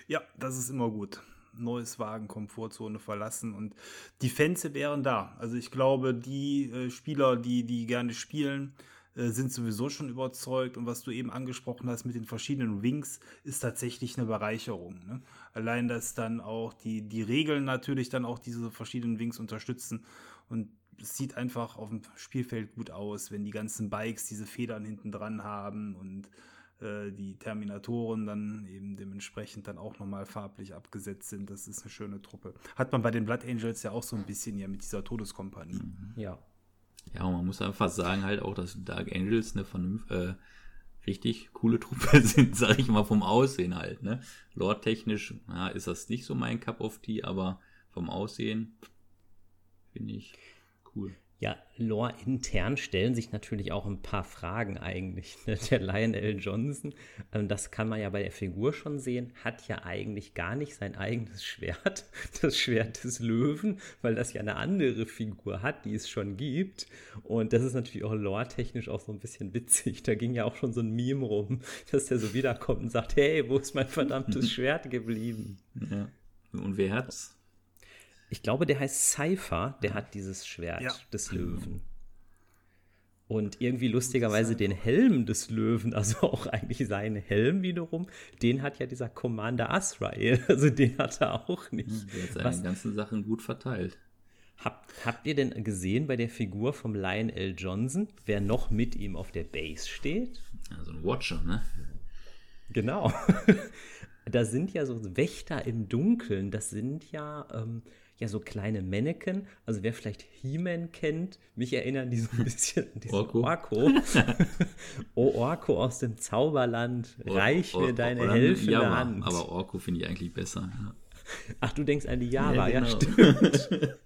Ja, das ist immer gut. Neues Wagen, Komfortzone verlassen und die Fans wären da. Also ich glaube, die äh, Spieler, die, die gerne spielen, äh, sind sowieso schon überzeugt. Und was du eben angesprochen hast mit den verschiedenen Wings, ist tatsächlich eine Bereicherung. Ne? Allein, dass dann auch die, die Regeln natürlich dann auch diese verschiedenen Wings unterstützen. Und es sieht einfach auf dem Spielfeld gut aus, wenn die ganzen Bikes diese Federn hinten dran haben und äh, die Terminatoren dann eben dementsprechend dann auch nochmal farblich abgesetzt sind. Das ist eine schöne Truppe. Hat man bei den Blood Angels ja auch so ein bisschen ja mit dieser Todeskompanie. Ja. Ja, man muss einfach sagen halt auch, dass Dark Angels eine vernünft, äh, richtig coole Truppe sind, sag ich mal, vom Aussehen halt, ne? Lore-technisch, ja, ist das nicht so mein Cup of Tea, aber vom Aussehen finde ich cool ja, Lore intern stellen sich natürlich auch ein paar Fragen eigentlich. Ne? Der Lionel Johnson, ähm, das kann man ja bei der Figur schon sehen, hat ja eigentlich gar nicht sein eigenes Schwert, das Schwert des Löwen, weil das ja eine andere Figur hat, die es schon gibt. Und das ist natürlich auch lore-technisch auch so ein bisschen witzig. Da ging ja auch schon so ein Meme rum, dass der so wiederkommt und sagt, hey, wo ist mein verdammtes Schwert geblieben? Ja. Und wer hat's? Ich glaube, der heißt Cypher, der hat dieses Schwert ja. des Löwen. Und irgendwie lustigerweise den Helm des Löwen, also auch eigentlich seinen Helm wiederum, den hat ja dieser Commander Azrael. Also den hat er auch nicht. Der hat seine Was, ganzen Sachen gut verteilt. Habt, habt ihr denn gesehen bei der Figur vom Lionel Johnson, wer noch mit ihm auf der Base steht? Also ein Watcher, ne? Genau. da sind ja so Wächter im Dunkeln. Das sind ja ähm, ja so kleine Mannequin. Also wer vielleicht He-Man kennt, mich erinnern die so ein bisschen an diesen Orko. Orko. oh Orko aus dem Zauberland, reich mir deine helfende Java, Hand. Aber Orko finde ich eigentlich besser. Ja. Ach, du denkst an die Java, ja, genau. ja stimmt.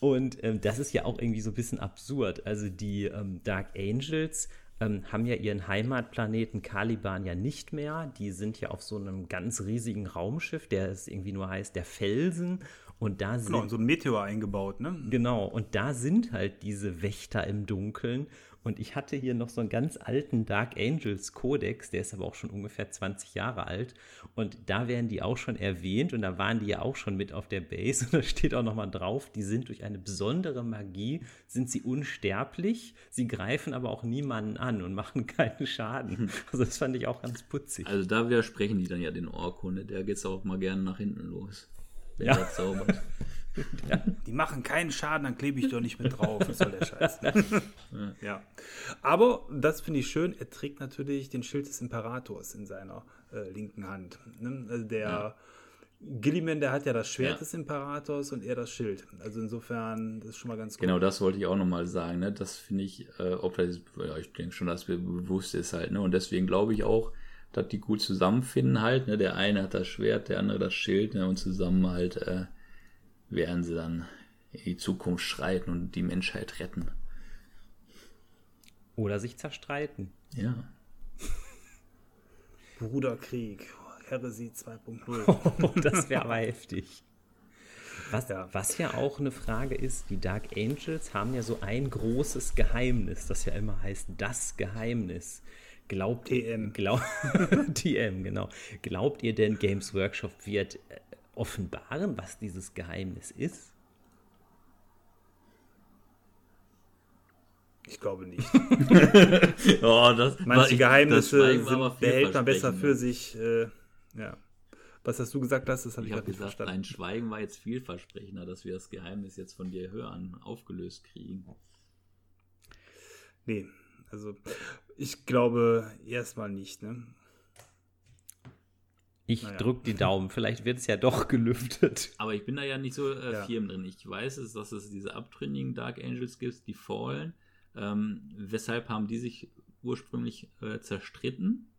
Und ähm, das ist ja auch irgendwie so ein bisschen absurd. Also die ähm, Dark Angels ähm, haben ja ihren Heimatplaneten Caliban ja nicht mehr. Die sind ja auf so einem ganz riesigen Raumschiff, der es irgendwie nur heißt, der Felsen. Und da sind, genau, so ein Meteor eingebaut, ne? Genau, und da sind halt diese Wächter im Dunkeln. Und ich hatte hier noch so einen ganz alten Dark Angels Kodex, der ist aber auch schon ungefähr 20 Jahre alt. Und da werden die auch schon erwähnt und da waren die ja auch schon mit auf der Base. Und da steht auch nochmal drauf, die sind durch eine besondere Magie, sind sie unsterblich, sie greifen aber auch niemanden an und machen keinen Schaden. Also das fand ich auch ganz putzig. Also da widersprechen die dann ja den Orko, ne? Der geht auch mal gerne nach hinten los wenn ja. er zaubert. Ja. Die machen keinen Schaden, dann klebe ich doch nicht mit drauf. Was soll der Scheiß? ja. Aber das finde ich schön. Er trägt natürlich den Schild des Imperators in seiner äh, linken Hand. Ne? Also der ja. Gilliman, der hat ja das Schwert ja. des Imperators und er das Schild. Also insofern, das ist schon mal ganz gut. Genau, das wollte ich auch nochmal sagen. Ne? Das finde ich, äh, ob das, ja, ich denke schon, dass mir bewusst ist halt. Ne? Und deswegen glaube ich auch, dass die gut zusammenfinden halt. Ne? Der eine hat das Schwert, der andere das Schild ne? und zusammen halt äh, werden sie dann in die Zukunft schreiten und die Menschheit retten. Oder sich zerstreiten. Ja. Bruderkrieg, Heresy 2.0. das wäre aber heftig. Was ja. was ja auch eine Frage ist, die Dark Angels haben ja so ein großes Geheimnis, das ja immer heißt, das Geheimnis. Glaubt TM. Glaub, TM, genau. Glaubt ihr denn, Games Workshop wird äh, offenbaren, was dieses Geheimnis ist? Ich glaube nicht. oh, das, Manche Geheimnisse sind, behält man besser für sich. Äh, ja. Was hast du gesagt hast, das habe ich, ich hab gesagt, verstanden. Ein Schweigen war jetzt vielversprechender, dass wir das Geheimnis jetzt von dir hören, aufgelöst kriegen. Nee, also ich glaube erstmal nicht, ne? Ich naja. drücke die Daumen, vielleicht wird es ja doch gelüftet. Aber ich bin da ja nicht so äh, ja. firm drin. Ich weiß es, dass es diese abtrünnigen Dark Angels gibt, die Fallen. Ähm, weshalb haben die sich ursprünglich äh, zerstritten?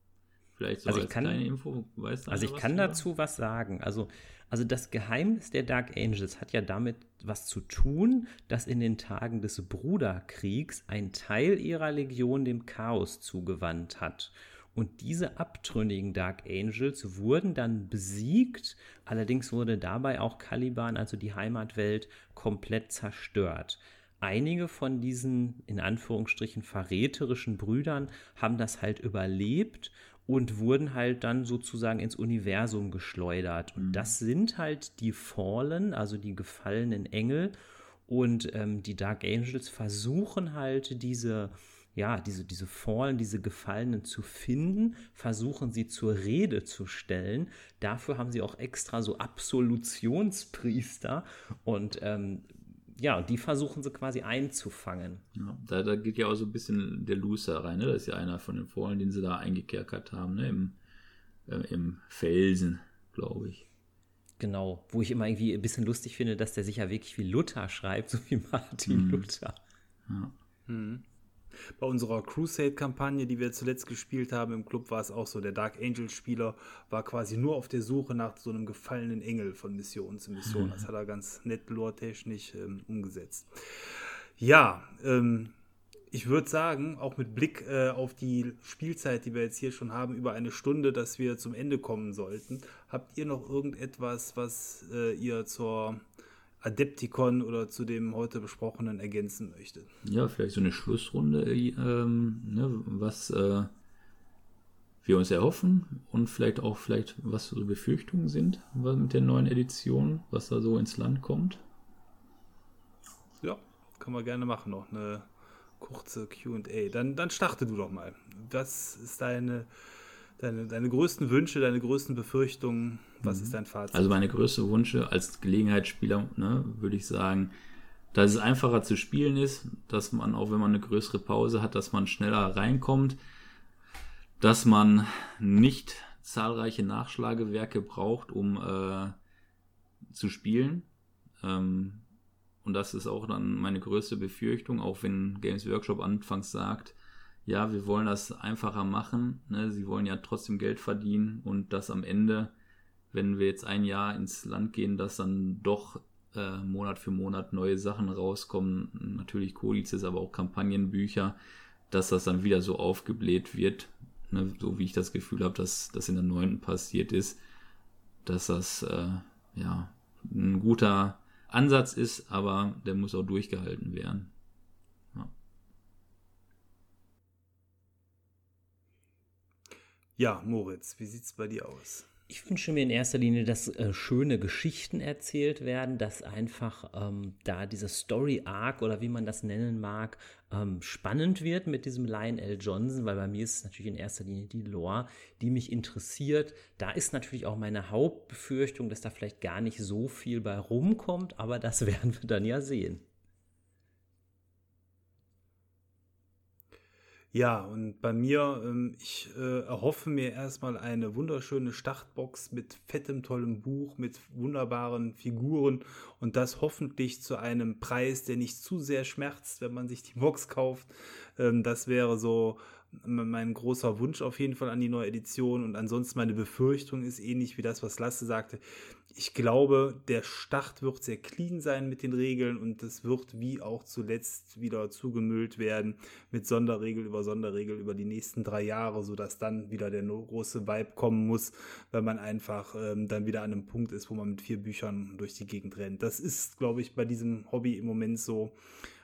Vielleicht so also als kann, kleine Info, weißt du Also ich kann dazu was sagen. Also, also das Geheimnis der Dark Angels hat ja damit was zu tun, dass in den Tagen des Bruderkriegs ein Teil ihrer Legion dem Chaos zugewandt hat. Und diese abtrünnigen Dark Angels wurden dann besiegt, allerdings wurde dabei auch Caliban, also die Heimatwelt, komplett zerstört. Einige von diesen in Anführungsstrichen verräterischen Brüdern haben das halt überlebt und wurden halt dann sozusagen ins Universum geschleudert. Und mhm. das sind halt die Fallen, also die gefallenen Engel. Und ähm, die Dark Angels versuchen halt diese, ja, diese, diese Fallen, diese Gefallenen zu finden, versuchen sie zur Rede zu stellen. Dafür haben sie auch extra so Absolutionspriester und ähm, ja, die versuchen sie quasi einzufangen. Ja, da, da geht ja auch so ein bisschen der Loser rein, ne? Das ist ja einer von den Fallen, den sie da eingekerkert haben, ne? Im, äh, im Felsen, glaube ich. Genau, wo ich immer irgendwie ein bisschen lustig finde, dass der sich ja wirklich wie Luther schreibt, so wie Martin mhm. Luther. Ja. Mhm. Bei unserer Crusade-Kampagne, die wir zuletzt gespielt haben im Club, war es auch so. Der Dark Angel-Spieler war quasi nur auf der Suche nach so einem gefallenen Engel von Mission zu Mission. Das hat er ganz nett lore-technisch ähm, umgesetzt. Ja, ähm, ich würde sagen, auch mit Blick äh, auf die Spielzeit, die wir jetzt hier schon haben, über eine Stunde, dass wir zum Ende kommen sollten. Habt ihr noch irgendetwas, was äh, ihr zur Adepticon oder zu dem heute besprochenen ergänzen möchte. Ja, vielleicht so eine Schlussrunde, ähm, ne, was äh, wir uns erhoffen und vielleicht auch vielleicht was so Befürchtungen sind mit der neuen Edition, was da so ins Land kommt. Ja, kann man gerne machen noch eine kurze Q&A. Dann, dann starte du doch mal. Was ist deine deine, deine größten Wünsche, deine größten Befürchtungen? Was mhm. ist dein Fazit? Also meine größte Wünsche als Gelegenheitsspieler, ne, würde ich sagen, dass es einfacher zu spielen ist, dass man, auch wenn man eine größere Pause hat, dass man schneller reinkommt, dass man nicht zahlreiche Nachschlagewerke braucht, um äh, zu spielen. Ähm, und das ist auch dann meine größte Befürchtung, auch wenn Games Workshop anfangs sagt, ja, wir wollen das einfacher machen. Ne? Sie wollen ja trotzdem Geld verdienen und das am Ende, wenn wir jetzt ein Jahr ins Land gehen, dass dann doch äh, Monat für Monat neue Sachen rauskommen. Natürlich Kodizes, aber auch Kampagnenbücher, dass das dann wieder so aufgebläht wird, ne? so wie ich das Gefühl habe, dass das in der neunten passiert ist, dass das äh, ja ein guter Ansatz ist, aber der muss auch durchgehalten werden. Ja, Moritz, wie sieht es bei dir aus? Ich wünsche mir in erster Linie, dass äh, schöne Geschichten erzählt werden, dass einfach ähm, da dieser Story Arc oder wie man das nennen mag, ähm, spannend wird mit diesem Lionel Johnson, weil bei mir ist es natürlich in erster Linie die Lore, die mich interessiert. Da ist natürlich auch meine Hauptbefürchtung, dass da vielleicht gar nicht so viel bei rumkommt, aber das werden wir dann ja sehen. Ja, und bei mir, ähm, ich äh, erhoffe mir erstmal eine wunderschöne Startbox mit fettem, tollem Buch, mit wunderbaren Figuren und das hoffentlich zu einem Preis, der nicht zu sehr schmerzt, wenn man sich die Box kauft. Ähm, das wäre so mein großer Wunsch auf jeden Fall an die neue Edition und ansonsten meine Befürchtung ist ähnlich wie das, was Lasse sagte. Ich glaube, der Start wird sehr clean sein mit den Regeln und es wird wie auch zuletzt wieder zugemüllt werden mit Sonderregel über Sonderregel über die nächsten drei Jahre, sodass dann wieder der große Vibe kommen muss, weil man einfach ähm, dann wieder an einem Punkt ist, wo man mit vier Büchern durch die Gegend rennt. Das ist, glaube ich, bei diesem Hobby im Moment so.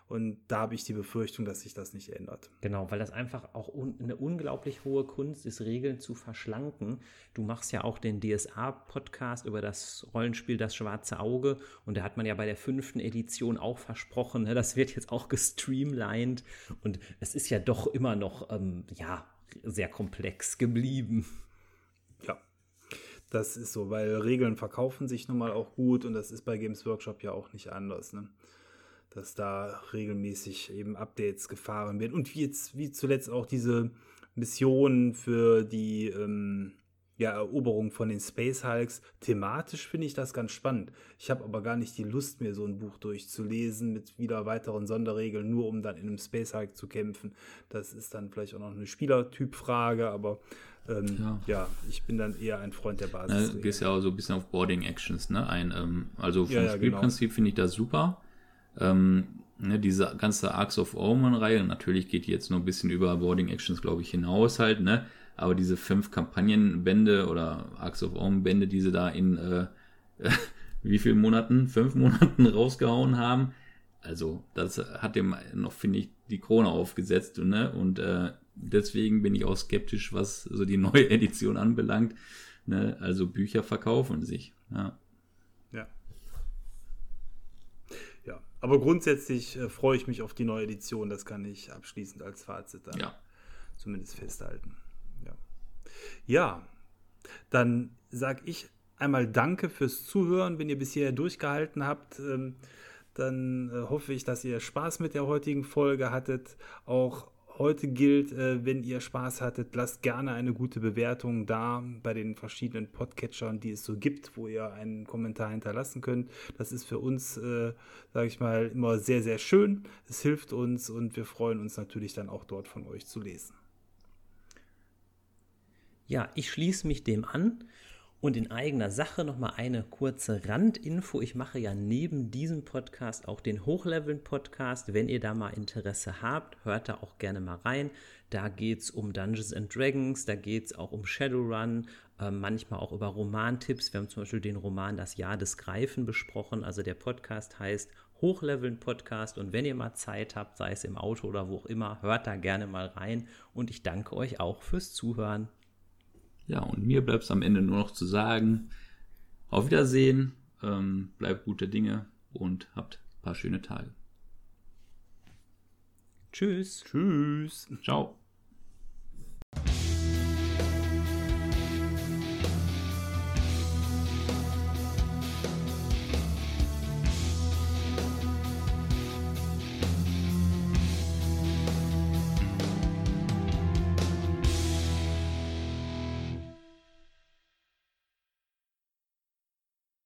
Und da habe ich die Befürchtung, dass sich das nicht ändert. Genau, weil das einfach auch un eine unglaublich hohe Kunst ist, Regeln zu verschlanken. Du machst ja auch den DSA-Podcast über das Rollenspiel Das Schwarze Auge. Und da hat man ja bei der fünften Edition auch versprochen, ne, das wird jetzt auch gestreamlined. Und es ist ja doch immer noch, ähm, ja, sehr komplex geblieben. Ja, das ist so, weil Regeln verkaufen sich nun mal auch gut und das ist bei Games Workshop ja auch nicht anders. Ne? Dass da regelmäßig eben Updates gefahren werden. Und wie jetzt, wie zuletzt auch diese Missionen für die ähm, ja, Eroberung von den Space Hulks. Thematisch finde ich das ganz spannend. Ich habe aber gar nicht die Lust, mir so ein Buch durchzulesen mit wieder weiteren Sonderregeln, nur um dann in einem Space Hulk zu kämpfen. Das ist dann vielleicht auch noch eine Spielertypfrage, aber ähm, ja. ja. ich bin dann eher ein Freund der Basis. Ne, du gehst ja auch so ein bisschen auf Boarding Actions ne, ein. Ähm, also vom ja, ja, genau. Spielprinzip genau. finde ich das super. Ähm, ne, diese ganze Arcs of Omen-Reihe, natürlich geht die jetzt nur ein bisschen über Boarding Actions, glaube ich, hinaus halt, ne? Aber diese fünf Kampagnenbände oder Arcs of Omen-Bände, die sie da in äh, wie vielen Monaten? Fünf Monaten rausgehauen haben. Also, das hat dem noch, finde ich, die Krone aufgesetzt, ne? Und äh, deswegen bin ich auch skeptisch, was so die neue Edition anbelangt. Ne? Also Bücher verkaufen sich. Ja. Aber grundsätzlich äh, freue ich mich auf die neue Edition. Das kann ich abschließend als Fazit dann ja. zumindest festhalten. Ja, ja dann sage ich einmal Danke fürs Zuhören. Wenn ihr bisher durchgehalten habt, ähm, dann äh, hoffe ich, dass ihr Spaß mit der heutigen Folge hattet. Auch Heute gilt, äh, wenn ihr Spaß hattet, lasst gerne eine gute Bewertung da bei den verschiedenen Podcatchern, die es so gibt, wo ihr einen Kommentar hinterlassen könnt. Das ist für uns, äh, sage ich mal, immer sehr, sehr schön. Es hilft uns und wir freuen uns natürlich dann auch dort von euch zu lesen. Ja, ich schließe mich dem an. Und in eigener Sache nochmal eine kurze Randinfo. Ich mache ja neben diesem Podcast auch den Hochleveln-Podcast. Wenn ihr da mal Interesse habt, hört da auch gerne mal rein. Da geht es um Dungeons and Dragons, da geht es auch um Shadowrun, äh, manchmal auch über Romantipps. Wir haben zum Beispiel den Roman Das Jahr des Greifen besprochen. Also der Podcast heißt Hochleveln Podcast. Und wenn ihr mal Zeit habt, sei es im Auto oder wo auch immer, hört da gerne mal rein. Und ich danke euch auch fürs Zuhören. Ja, und mir bleibt es am Ende nur noch zu sagen, auf Wiedersehen, ähm, bleibt gute Dinge und habt ein paar schöne Tage. Tschüss. Tschüss. Ciao.